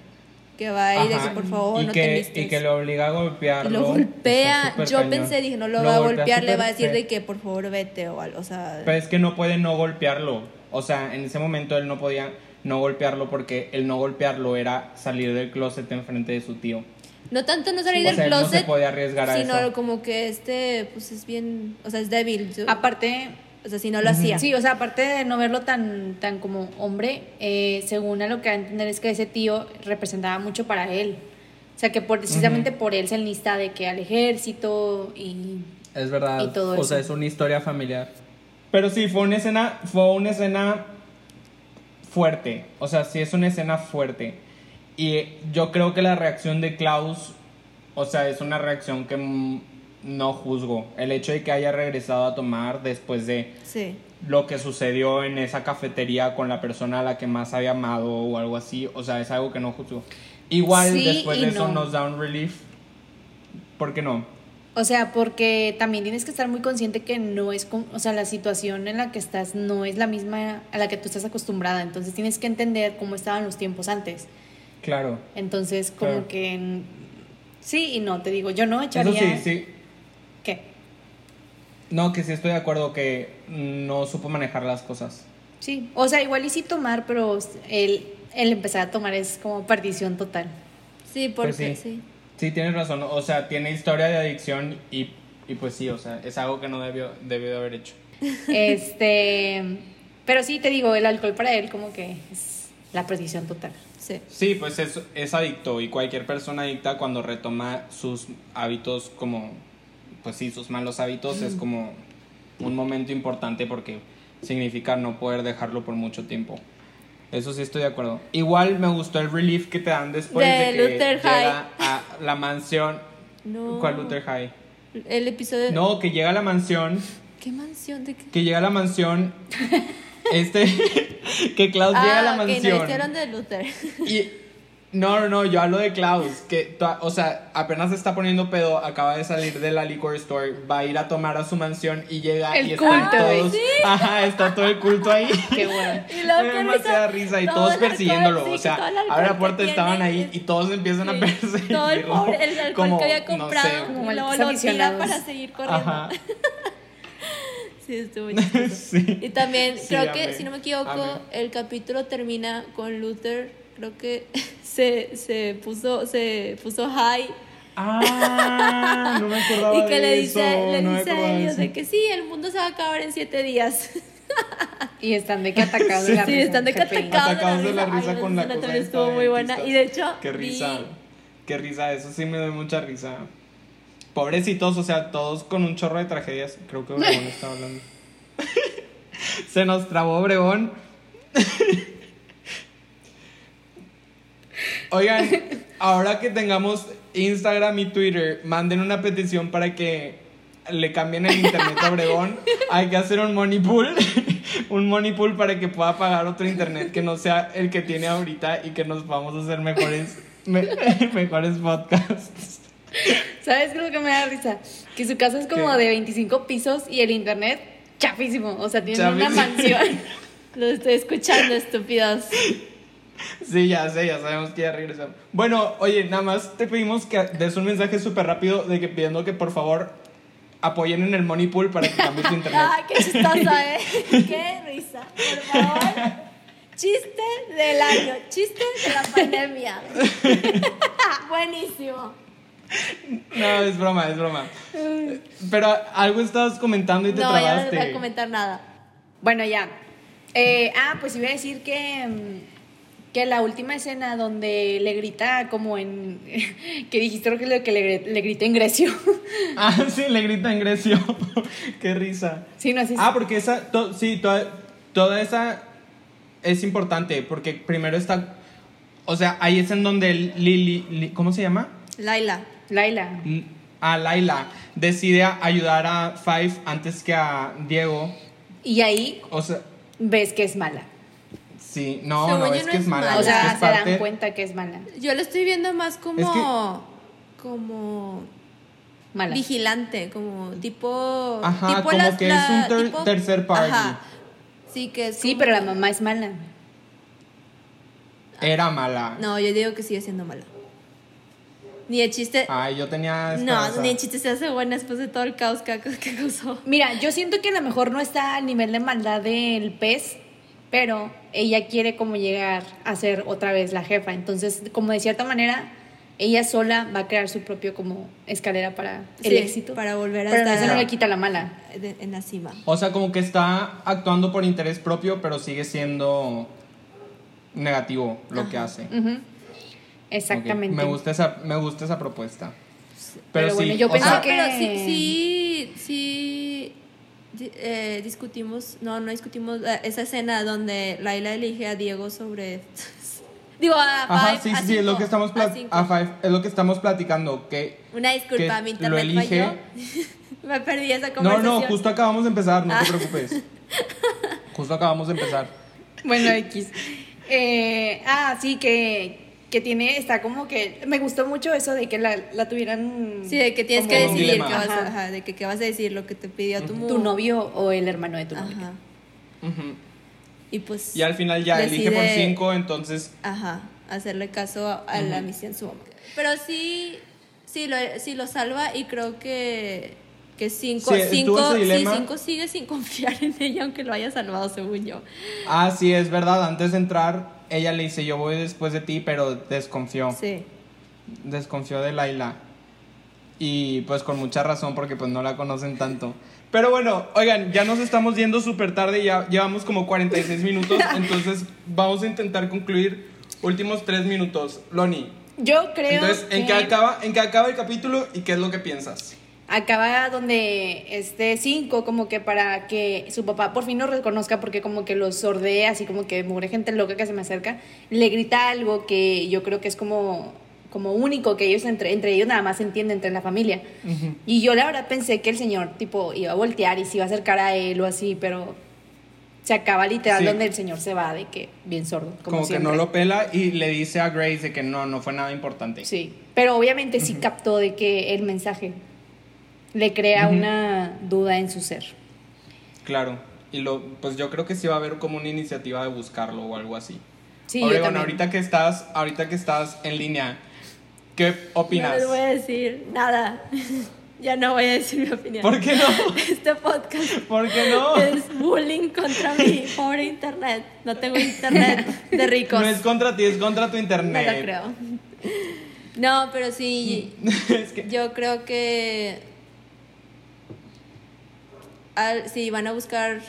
[SPEAKER 2] Que va
[SPEAKER 3] Ajá,
[SPEAKER 2] que por favor
[SPEAKER 3] y
[SPEAKER 2] no
[SPEAKER 3] que,
[SPEAKER 2] te enlistes.
[SPEAKER 3] Y que lo obliga a golpearlo.
[SPEAKER 2] Y lo golpea. Yo
[SPEAKER 3] cañón.
[SPEAKER 2] pensé, dije, no lo,
[SPEAKER 3] Lo
[SPEAKER 2] va a
[SPEAKER 3] golpea
[SPEAKER 2] golpear, le va a decir de que por favor vete o algo. O sea,
[SPEAKER 3] Pero es que no puede no golpearlo. O sea, en ese momento él no podía no golpearlo porque el no golpearlo era salir del closet enfrente de su tío.
[SPEAKER 2] no tanto no salir
[SPEAKER 3] O
[SPEAKER 2] del
[SPEAKER 3] sea, él no se
[SPEAKER 2] closet,
[SPEAKER 3] puede arriesgar a
[SPEAKER 2] sino
[SPEAKER 3] eso.
[SPEAKER 2] como que este, pues es bien, o sea, es débil.
[SPEAKER 1] Aparte,
[SPEAKER 2] o sea, si no lo hacía.
[SPEAKER 1] Sí, o sea, aparte de no verlo tan, tan como hombre, eh, según a lo que va a entender es que ese tío representaba mucho para él. O sea, que por, precisamente por él se enlista de que al ejército y...
[SPEAKER 3] Es verdad.
[SPEAKER 1] Y todo
[SPEAKER 3] o
[SPEAKER 1] eso.
[SPEAKER 3] sea, es una historia familiar. Pero sí, fue una escena, fue una escena fuerte. O sea, sí es una escena fuerte. Y yo creo que la reacción de Klaus, o sea, es una reacción que mm, no juzgo. El hecho de que haya regresado a tomar después de
[SPEAKER 2] Sí.
[SPEAKER 3] lo que sucedió en esa cafetería con la persona a la que más había amado o algo así, o sea, es algo que no juzgo. Igual
[SPEAKER 1] Sí
[SPEAKER 3] después de eso
[SPEAKER 1] no.
[SPEAKER 3] nos da un relief. ¿Por qué no?
[SPEAKER 1] O sea, porque también tienes que estar muy consciente que no es, con- o sea, la situación en la que estás no es la misma a la que tú estás acostumbrada. Entonces tienes que entender cómo estaban los tiempos antes.
[SPEAKER 3] Claro.
[SPEAKER 1] Entonces, como
[SPEAKER 3] Claro.
[SPEAKER 1] que... Sí y no, te digo, yo no
[SPEAKER 3] Eso
[SPEAKER 1] echaría...
[SPEAKER 3] sí, sí.
[SPEAKER 1] ¿Qué?
[SPEAKER 3] No, que sí estoy de acuerdo que no supo manejar las cosas.
[SPEAKER 1] Sí, o sea, igual y sí tomar, pero el, el empezar a tomar es como perdición total.
[SPEAKER 2] Sí, porque
[SPEAKER 3] Pues sí.
[SPEAKER 2] sí.
[SPEAKER 3] Sí, tienes razón. O sea, tiene historia de adicción y, y pues sí, o sea, es algo que no debió, debió de haber hecho. *laughs*
[SPEAKER 1] Este, pero sí, te digo, el alcohol para él como que es la perdición total.
[SPEAKER 2] Sí.
[SPEAKER 3] Sí, pues es, es adicto y cualquier persona adicta cuando retoma sus hábitos como, pues sí, sus malos hábitos es como un momento importante porque significa no poder dejarlo por mucho tiempo. Eso sí estoy de acuerdo. Igual me gustó el relief que te dan después de,
[SPEAKER 2] De
[SPEAKER 3] que
[SPEAKER 2] Luther
[SPEAKER 3] llega a la mansión.
[SPEAKER 2] No.
[SPEAKER 3] ¿Cuál Luther High?
[SPEAKER 2] El episodio.
[SPEAKER 3] No, que llega a la mansión,
[SPEAKER 2] ¿Qué mansión? ¿De qué?
[SPEAKER 3] que llega a la mansión, *laughs* este, *laughs* que Klaus llega a la
[SPEAKER 2] Ah, no,
[SPEAKER 3] mansión.
[SPEAKER 2] hicieron de Luther.
[SPEAKER 3] Y no, no, no, yo hablo de Klaus, que, o sea, apenas se está poniendo pedo, acaba de salir de la liquor store, va a ir a tomar a su mansión y llega
[SPEAKER 1] El
[SPEAKER 3] y están
[SPEAKER 1] culto,
[SPEAKER 3] todos, *laughs* ajá, está todo el culto ahí.
[SPEAKER 1] Qué bueno. *laughs*
[SPEAKER 2] Y luego
[SPEAKER 3] Me da
[SPEAKER 2] qué
[SPEAKER 3] demasiada risa y
[SPEAKER 2] todo
[SPEAKER 3] todos
[SPEAKER 2] alcohol,
[SPEAKER 3] persiguiéndolo,
[SPEAKER 2] sí,
[SPEAKER 3] o sea,
[SPEAKER 2] alcohol
[SPEAKER 3] la
[SPEAKER 2] que
[SPEAKER 3] puerta, estaban
[SPEAKER 2] tiene,
[SPEAKER 3] ahí y todos empiezan a
[SPEAKER 2] Sí,
[SPEAKER 3] perseguirlo.
[SPEAKER 2] Todo el pobre, el alcohol
[SPEAKER 3] como,
[SPEAKER 2] que había
[SPEAKER 3] no
[SPEAKER 2] comprado.
[SPEAKER 3] sé,
[SPEAKER 1] Como
[SPEAKER 2] luego lo tira para seguir corriendo.
[SPEAKER 3] Ajá. *laughs*
[SPEAKER 2] Sí, estuvo.
[SPEAKER 3] Sí.
[SPEAKER 2] Y también,
[SPEAKER 3] Sí,
[SPEAKER 2] creo que, si no me equivoco, el capítulo termina con Luther, creo que *laughs* se, se puso, se puso high
[SPEAKER 3] Ah, no me acordaba *laughs*
[SPEAKER 2] y que
[SPEAKER 3] de
[SPEAKER 2] le
[SPEAKER 3] eso.
[SPEAKER 2] dice, le
[SPEAKER 3] no me
[SPEAKER 2] dice a
[SPEAKER 3] acordaba de eso.
[SPEAKER 2] que sí, el mundo se va a acabar en siete días. *laughs*
[SPEAKER 1] Y están de que atacados de la
[SPEAKER 2] Sí,
[SPEAKER 1] risa.
[SPEAKER 2] están de que atacados
[SPEAKER 3] Atacados de la risa con la cosa
[SPEAKER 2] también estuvo muy buena. Y de hecho,
[SPEAKER 3] Qué risa. Qué risa, eso sí me da mucha risa. Pobrecitos, o sea, todos con un chorro de tragedias. Creo que Obregón está hablando. Se nos trabó Obregón. Oigan, ahora que tengamos Instagram y Twitter, manden una petición para que le cambien el internet a Obregón. *laughs* Hay que hacer un money pool. *laughs* Un money pool para que pueda pagar otro internet que no sea el que tiene ahorita y que nos a hacer mejores, me- *laughs* mejores podcasts.
[SPEAKER 1] ¿Sabes qué es lo que me da risa? Que su casa es como
[SPEAKER 3] ¿Qué?
[SPEAKER 1] de 25 pisos y el internet chafísimo. O sea, tiene una mansión.
[SPEAKER 2] Lo estoy escuchando, estúpidos.
[SPEAKER 3] Sí, ya sé, ya sabemos que ya regresamos. Bueno, oye, nada más te pedimos que des un mensaje súper rápido de que pidiendo que por favor apoyen en el money pool para que cambie tu internet. *laughs*
[SPEAKER 2] Ay, qué chistosa, ¿eh? Qué risa. Por favor. Chiste del año. Chiste de la pandemia. *laughs* Buenísimo.
[SPEAKER 3] No, es broma, es broma. Pero algo estabas comentando y te
[SPEAKER 2] No, ya no
[SPEAKER 3] trabaste.
[SPEAKER 2] les voy a comentar nada.
[SPEAKER 1] Bueno, ya. Eh, ah, pues iba a decir que, mm, que la última escena donde le grita como en... *laughs* que dijiste creo que lo que le, le grita en Grecio. *laughs*
[SPEAKER 3] Ah, sí, le grita en Grecio. *laughs* Qué risa.
[SPEAKER 1] sí, no, así
[SPEAKER 3] Ah, porque esa, to- sí, toda, toda esa es importante, porque primero está, o sea, ahí es en donde Lili, Li- ¿cómo se llama?
[SPEAKER 2] Laila.
[SPEAKER 1] Laila.
[SPEAKER 3] A Laila decide ayudar a Five antes que a Diego.
[SPEAKER 1] Y ahí
[SPEAKER 3] O sea,
[SPEAKER 1] ves que es mala.
[SPEAKER 3] Sí, no,
[SPEAKER 2] Según
[SPEAKER 3] no, es
[SPEAKER 2] no
[SPEAKER 3] que
[SPEAKER 2] es
[SPEAKER 3] es mala.
[SPEAKER 2] mala.
[SPEAKER 1] O
[SPEAKER 3] es que
[SPEAKER 1] sea,
[SPEAKER 3] es
[SPEAKER 1] se dan
[SPEAKER 3] parte-
[SPEAKER 1] cuenta que es mala.
[SPEAKER 2] Yo lo estoy viendo más como.
[SPEAKER 3] Es
[SPEAKER 2] Como.
[SPEAKER 1] Mala.
[SPEAKER 2] Vigilante, como tipo.
[SPEAKER 3] Ajá,
[SPEAKER 2] tipo
[SPEAKER 3] como que es un ter-
[SPEAKER 2] tipo-
[SPEAKER 3] tercer party.
[SPEAKER 2] Ajá. Sí, que es.
[SPEAKER 1] Sí,
[SPEAKER 2] como-
[SPEAKER 1] pero la mamá es mala.
[SPEAKER 3] Era mala.
[SPEAKER 2] No, yo digo que sigue siendo mala. Ni el chiste.
[SPEAKER 3] Ay, yo tenía
[SPEAKER 2] no, ni el chiste se hace buena después de todo el caos que, que causó.
[SPEAKER 1] Mira, yo siento que a lo mejor no está al nivel de maldad del pez, pero ella quiere como llegar a ser otra vez la jefa. Entonces, como de cierta manera, ella sola va a crear su propio como escalera para el
[SPEAKER 2] Sí,
[SPEAKER 1] éxito.
[SPEAKER 2] para volver a
[SPEAKER 1] pero
[SPEAKER 2] estar-
[SPEAKER 1] eso no le quita la mala.
[SPEAKER 2] de- en la cima.
[SPEAKER 3] O sea, como que está actuando por interés propio, pero sigue siendo negativo lo que hace.
[SPEAKER 1] Exactamente.
[SPEAKER 3] Me gusta esa, me gusta esa propuesta.
[SPEAKER 1] Pero
[SPEAKER 3] Pero,
[SPEAKER 1] bueno,
[SPEAKER 3] sí,
[SPEAKER 1] yo pensé
[SPEAKER 3] sea,
[SPEAKER 2] ah,
[SPEAKER 1] que-
[SPEAKER 2] pero sí, sí, sí eh, discutimos, no, no discutimos eh, esa escena donde Laila elige a Diego sobre, *laughs* digo a
[SPEAKER 3] Ajá,
[SPEAKER 2] Five,
[SPEAKER 3] sí,
[SPEAKER 2] a
[SPEAKER 3] sí, sí, es lo
[SPEAKER 2] cinco,
[SPEAKER 3] que estamos
[SPEAKER 2] a cinco.
[SPEAKER 3] a Five, es lo que estamos platicando, que
[SPEAKER 2] Una disculpa,
[SPEAKER 3] que
[SPEAKER 2] mi
[SPEAKER 3] lo
[SPEAKER 2] internet
[SPEAKER 3] elige-
[SPEAKER 2] falló. *laughs* Me perdí esa
[SPEAKER 3] No,
[SPEAKER 2] conversación.
[SPEAKER 3] no, justo acabamos de empezar, no
[SPEAKER 2] Ah.
[SPEAKER 3] te preocupes. Justo acabamos de empezar. *laughs*
[SPEAKER 1] Bueno, X. Eh, ah, sí, que, que tiene, está como que, me gustó mucho eso de que la, la tuvieran...
[SPEAKER 2] Sí, de que tienes que decidir qué vas a,
[SPEAKER 1] Ajá.
[SPEAKER 2] de que qué vas a decir, lo que te pidió tu,
[SPEAKER 1] tu novio o el hermano de tu novio.
[SPEAKER 2] Ajá.
[SPEAKER 3] Ujú.
[SPEAKER 2] Y pues
[SPEAKER 3] Y al final ya elige por
[SPEAKER 2] decide-
[SPEAKER 3] cinco, entonces
[SPEAKER 2] Ajá, hacerle caso a, a la misión su mamá. Pero sí, sí lo, sí lo salva y creo que, que cinco,
[SPEAKER 3] Sí,
[SPEAKER 2] cinco, sí, sigue sin *laughs* confiar en ella aunque lo haya salvado según yo.
[SPEAKER 3] Ah, sí, es verdad. Antes de entrar, ella le dice, yo voy después de ti, pero desconfió.
[SPEAKER 2] Sí.
[SPEAKER 3] Desconfió de Laila. Y pues con mucha razón, porque pues no la conocen tanto. Pero bueno, oigan, ya nos estamos yendo súper tarde, ya llevamos como 46 minutos, *laughs* entonces vamos a intentar concluir últimos tres minutos. Loni,
[SPEAKER 1] Yo creo
[SPEAKER 3] entonces, ¿en qué, acaba, ¿en qué acaba el capítulo y qué es lo que piensas?
[SPEAKER 1] Acaba donde este cinco como que para que su papá por fin lo reconozca porque como que los sordea así como que mugre gente loca que se me acerca le grita algo que yo creo que es como como único que ellos entre entre ellos nada más se entiende entre la familia. Y yo la verdad pensé que el señor tipo iba a voltear y se iba a acercar a él o así pero se acaba literal
[SPEAKER 3] Sí.
[SPEAKER 1] donde el señor se va de que bien sordo como,
[SPEAKER 3] Como, que no lo pela y le dice a Grace de que no, no fue nada importante.
[SPEAKER 1] Sí, pero obviamente sí captó de que el mensaje le crea una duda en su ser.
[SPEAKER 3] Claro. Y lo, pues yo creo que sí va a haber como una iniciativa de buscarlo o algo así.
[SPEAKER 1] Sí, yo
[SPEAKER 3] Obregón,
[SPEAKER 1] también.
[SPEAKER 3] ahorita que estás, ahorita que estás en línea, ¿qué
[SPEAKER 2] No
[SPEAKER 3] opinas?
[SPEAKER 2] les voy a decir nada. *laughs* Ya no voy a decir mi opinión.
[SPEAKER 3] ¿Por qué no? *laughs*
[SPEAKER 2] Este podcast
[SPEAKER 3] ¿Por qué no?
[SPEAKER 2] es bullying contra mi *laughs* pobre internet. No tengo internet de ricos.
[SPEAKER 3] No es contra ti, es contra tu
[SPEAKER 2] No
[SPEAKER 3] internet.
[SPEAKER 2] lo creo. No, pero sí,
[SPEAKER 3] es que
[SPEAKER 2] yo creo que al- si van a buscar,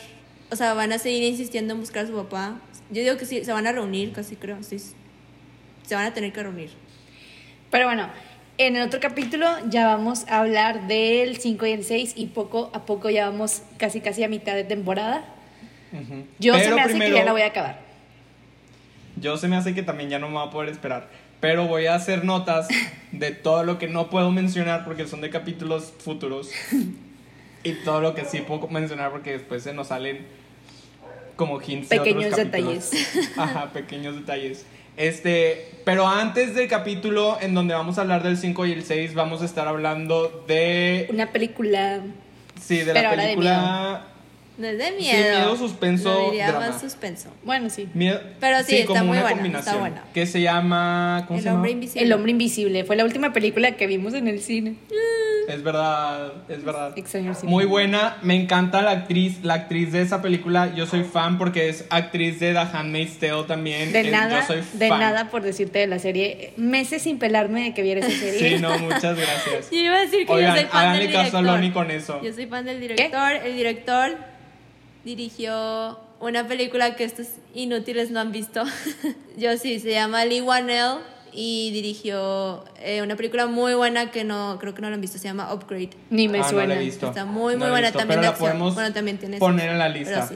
[SPEAKER 2] o sea, van a seguir insistiendo en buscar a su papá. Yo digo que sí, se van a reunir, casi creo, sí. Se van a tener que reunir.
[SPEAKER 1] Pero bueno, en el otro capítulo ya vamos a hablar del 5 y el 6 y poco a poco ya vamos casi casi a mitad de temporada. Yo se
[SPEAKER 3] Pero
[SPEAKER 1] me hace
[SPEAKER 3] primero-
[SPEAKER 1] que ya la voy a acabar.
[SPEAKER 3] Yo se me hace que también ya no me va a poder esperar. Pero voy a hacer notas de todo lo que no puedo mencionar porque son de capítulos futuros. *laughs* Y todo lo que sí puedo mencionar porque después se nos salen como hints de
[SPEAKER 1] Pequeños
[SPEAKER 3] otros capítulos. *laughs* Ajá, pequeños detalles. Este, pero antes del capítulo en donde vamos a hablar del 5 y el 6, vamos a estar hablando de
[SPEAKER 1] Una película
[SPEAKER 3] sí, de
[SPEAKER 1] Pero
[SPEAKER 3] la
[SPEAKER 1] de
[SPEAKER 3] película
[SPEAKER 2] No es de
[SPEAKER 3] Sí,
[SPEAKER 2] miedo.
[SPEAKER 3] miedo, suspenso,
[SPEAKER 2] Lo diría
[SPEAKER 3] drama.
[SPEAKER 2] más suspenso.
[SPEAKER 1] Bueno, sí.
[SPEAKER 3] Miedo-
[SPEAKER 2] Pero sí, está
[SPEAKER 3] como
[SPEAKER 2] muy
[SPEAKER 3] una
[SPEAKER 2] buena,
[SPEAKER 3] combinación,
[SPEAKER 2] está buena.
[SPEAKER 3] Que se llama. ¿Cómo
[SPEAKER 2] El
[SPEAKER 3] se llama?
[SPEAKER 2] hombre invisible.
[SPEAKER 1] El hombre invisible fue la última película que vimos en el cine.
[SPEAKER 3] Es verdad, es verdad. Muy buena, me encanta la actriz, la actriz de esa película. Yo soy fan porque es actriz de The Handmaid's Tale también.
[SPEAKER 1] De
[SPEAKER 3] Es-
[SPEAKER 1] nada,
[SPEAKER 3] yo soy
[SPEAKER 1] de
[SPEAKER 3] fan.
[SPEAKER 1] nada por decirte de la serie. Meses sin pelarme de que viera esa serie.
[SPEAKER 3] Sí, no, muchas gracias. *laughs*
[SPEAKER 2] Yo iba a decir que
[SPEAKER 3] Oigan,
[SPEAKER 2] yo soy fan del
[SPEAKER 3] háganle
[SPEAKER 2] director.
[SPEAKER 3] caso a Loni con eso.
[SPEAKER 2] Yo soy fan del director. El director dirigió una película que estos inútiles no han visto. *laughs* Yo sí, se llama Lee Wanell y dirigió eh, una película muy buena que no creo que no la han visto, se llama Upgrade.
[SPEAKER 1] Ni me
[SPEAKER 3] Ah, no
[SPEAKER 1] suena.
[SPEAKER 3] la he visto.
[SPEAKER 2] Está muy
[SPEAKER 3] No
[SPEAKER 2] muy
[SPEAKER 3] he
[SPEAKER 2] buena
[SPEAKER 3] visto,
[SPEAKER 2] también
[SPEAKER 3] pero
[SPEAKER 2] de
[SPEAKER 3] la
[SPEAKER 2] acción.
[SPEAKER 3] podemos
[SPEAKER 2] Bueno, también tiene
[SPEAKER 3] poner en la
[SPEAKER 2] pero
[SPEAKER 3] lista.
[SPEAKER 2] sí.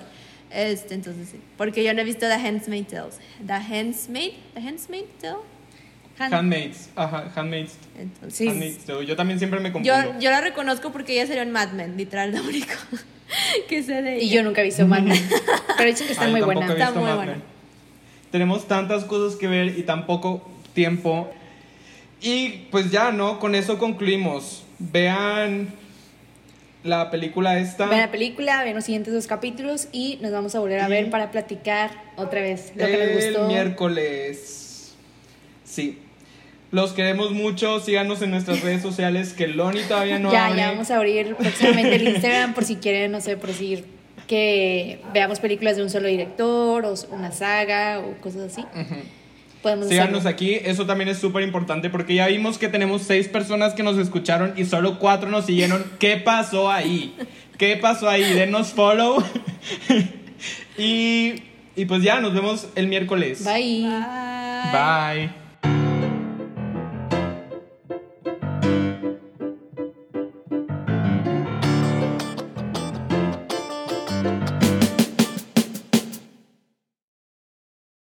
[SPEAKER 2] Este, entonces sí, porque yo no he visto The Handmaid's Tale. The Handmaid, The Handmaid's Tale.
[SPEAKER 1] Han-
[SPEAKER 3] Handmaids, ajá, Handmaids.
[SPEAKER 2] Entonces.
[SPEAKER 3] Handmaid's Tale. Yo también siempre me
[SPEAKER 2] yo,
[SPEAKER 3] confundo.
[SPEAKER 2] yo la reconozco porque ella sería un Mad Men, literal, lo único *laughs* *laughs* que sé de ella.
[SPEAKER 1] Y yo nunca he visto Mad Men. *laughs* Pero dicen que está
[SPEAKER 3] Ay,
[SPEAKER 1] muy buena.
[SPEAKER 2] Está muy buena.
[SPEAKER 3] Tenemos tantas cosas que ver y tan poco tiempo. Y pues ya, ¿no? Con eso concluimos. Vean la película esta.
[SPEAKER 1] Vean la película, ven los siguientes dos capítulos y nos vamos a volver a
[SPEAKER 3] Y-
[SPEAKER 1] ver para platicar otra vez lo que nos
[SPEAKER 3] el
[SPEAKER 1] gustó.
[SPEAKER 3] miércoles. Sí. Los queremos mucho. Síganos en nuestras redes sociales que Loni todavía no
[SPEAKER 1] ya,
[SPEAKER 3] abre.
[SPEAKER 1] ya vamos a abrir próximamente el Instagram por si quieren, no sé, por si que veamos películas de un solo director o una saga o cosas así. Podemos
[SPEAKER 3] Síganos
[SPEAKER 1] hacerlo.
[SPEAKER 3] aquí, eso también es súper importante porque ya vimos que tenemos seis personas que nos escucharon y solo cuatro nos siguieron. ¿Qué pasó ahí? ¿Qué pasó ahí? Denos follow. *laughs* y, y pues ya, nos vemos el miércoles.
[SPEAKER 1] Bye.
[SPEAKER 2] Bye.
[SPEAKER 3] Bye.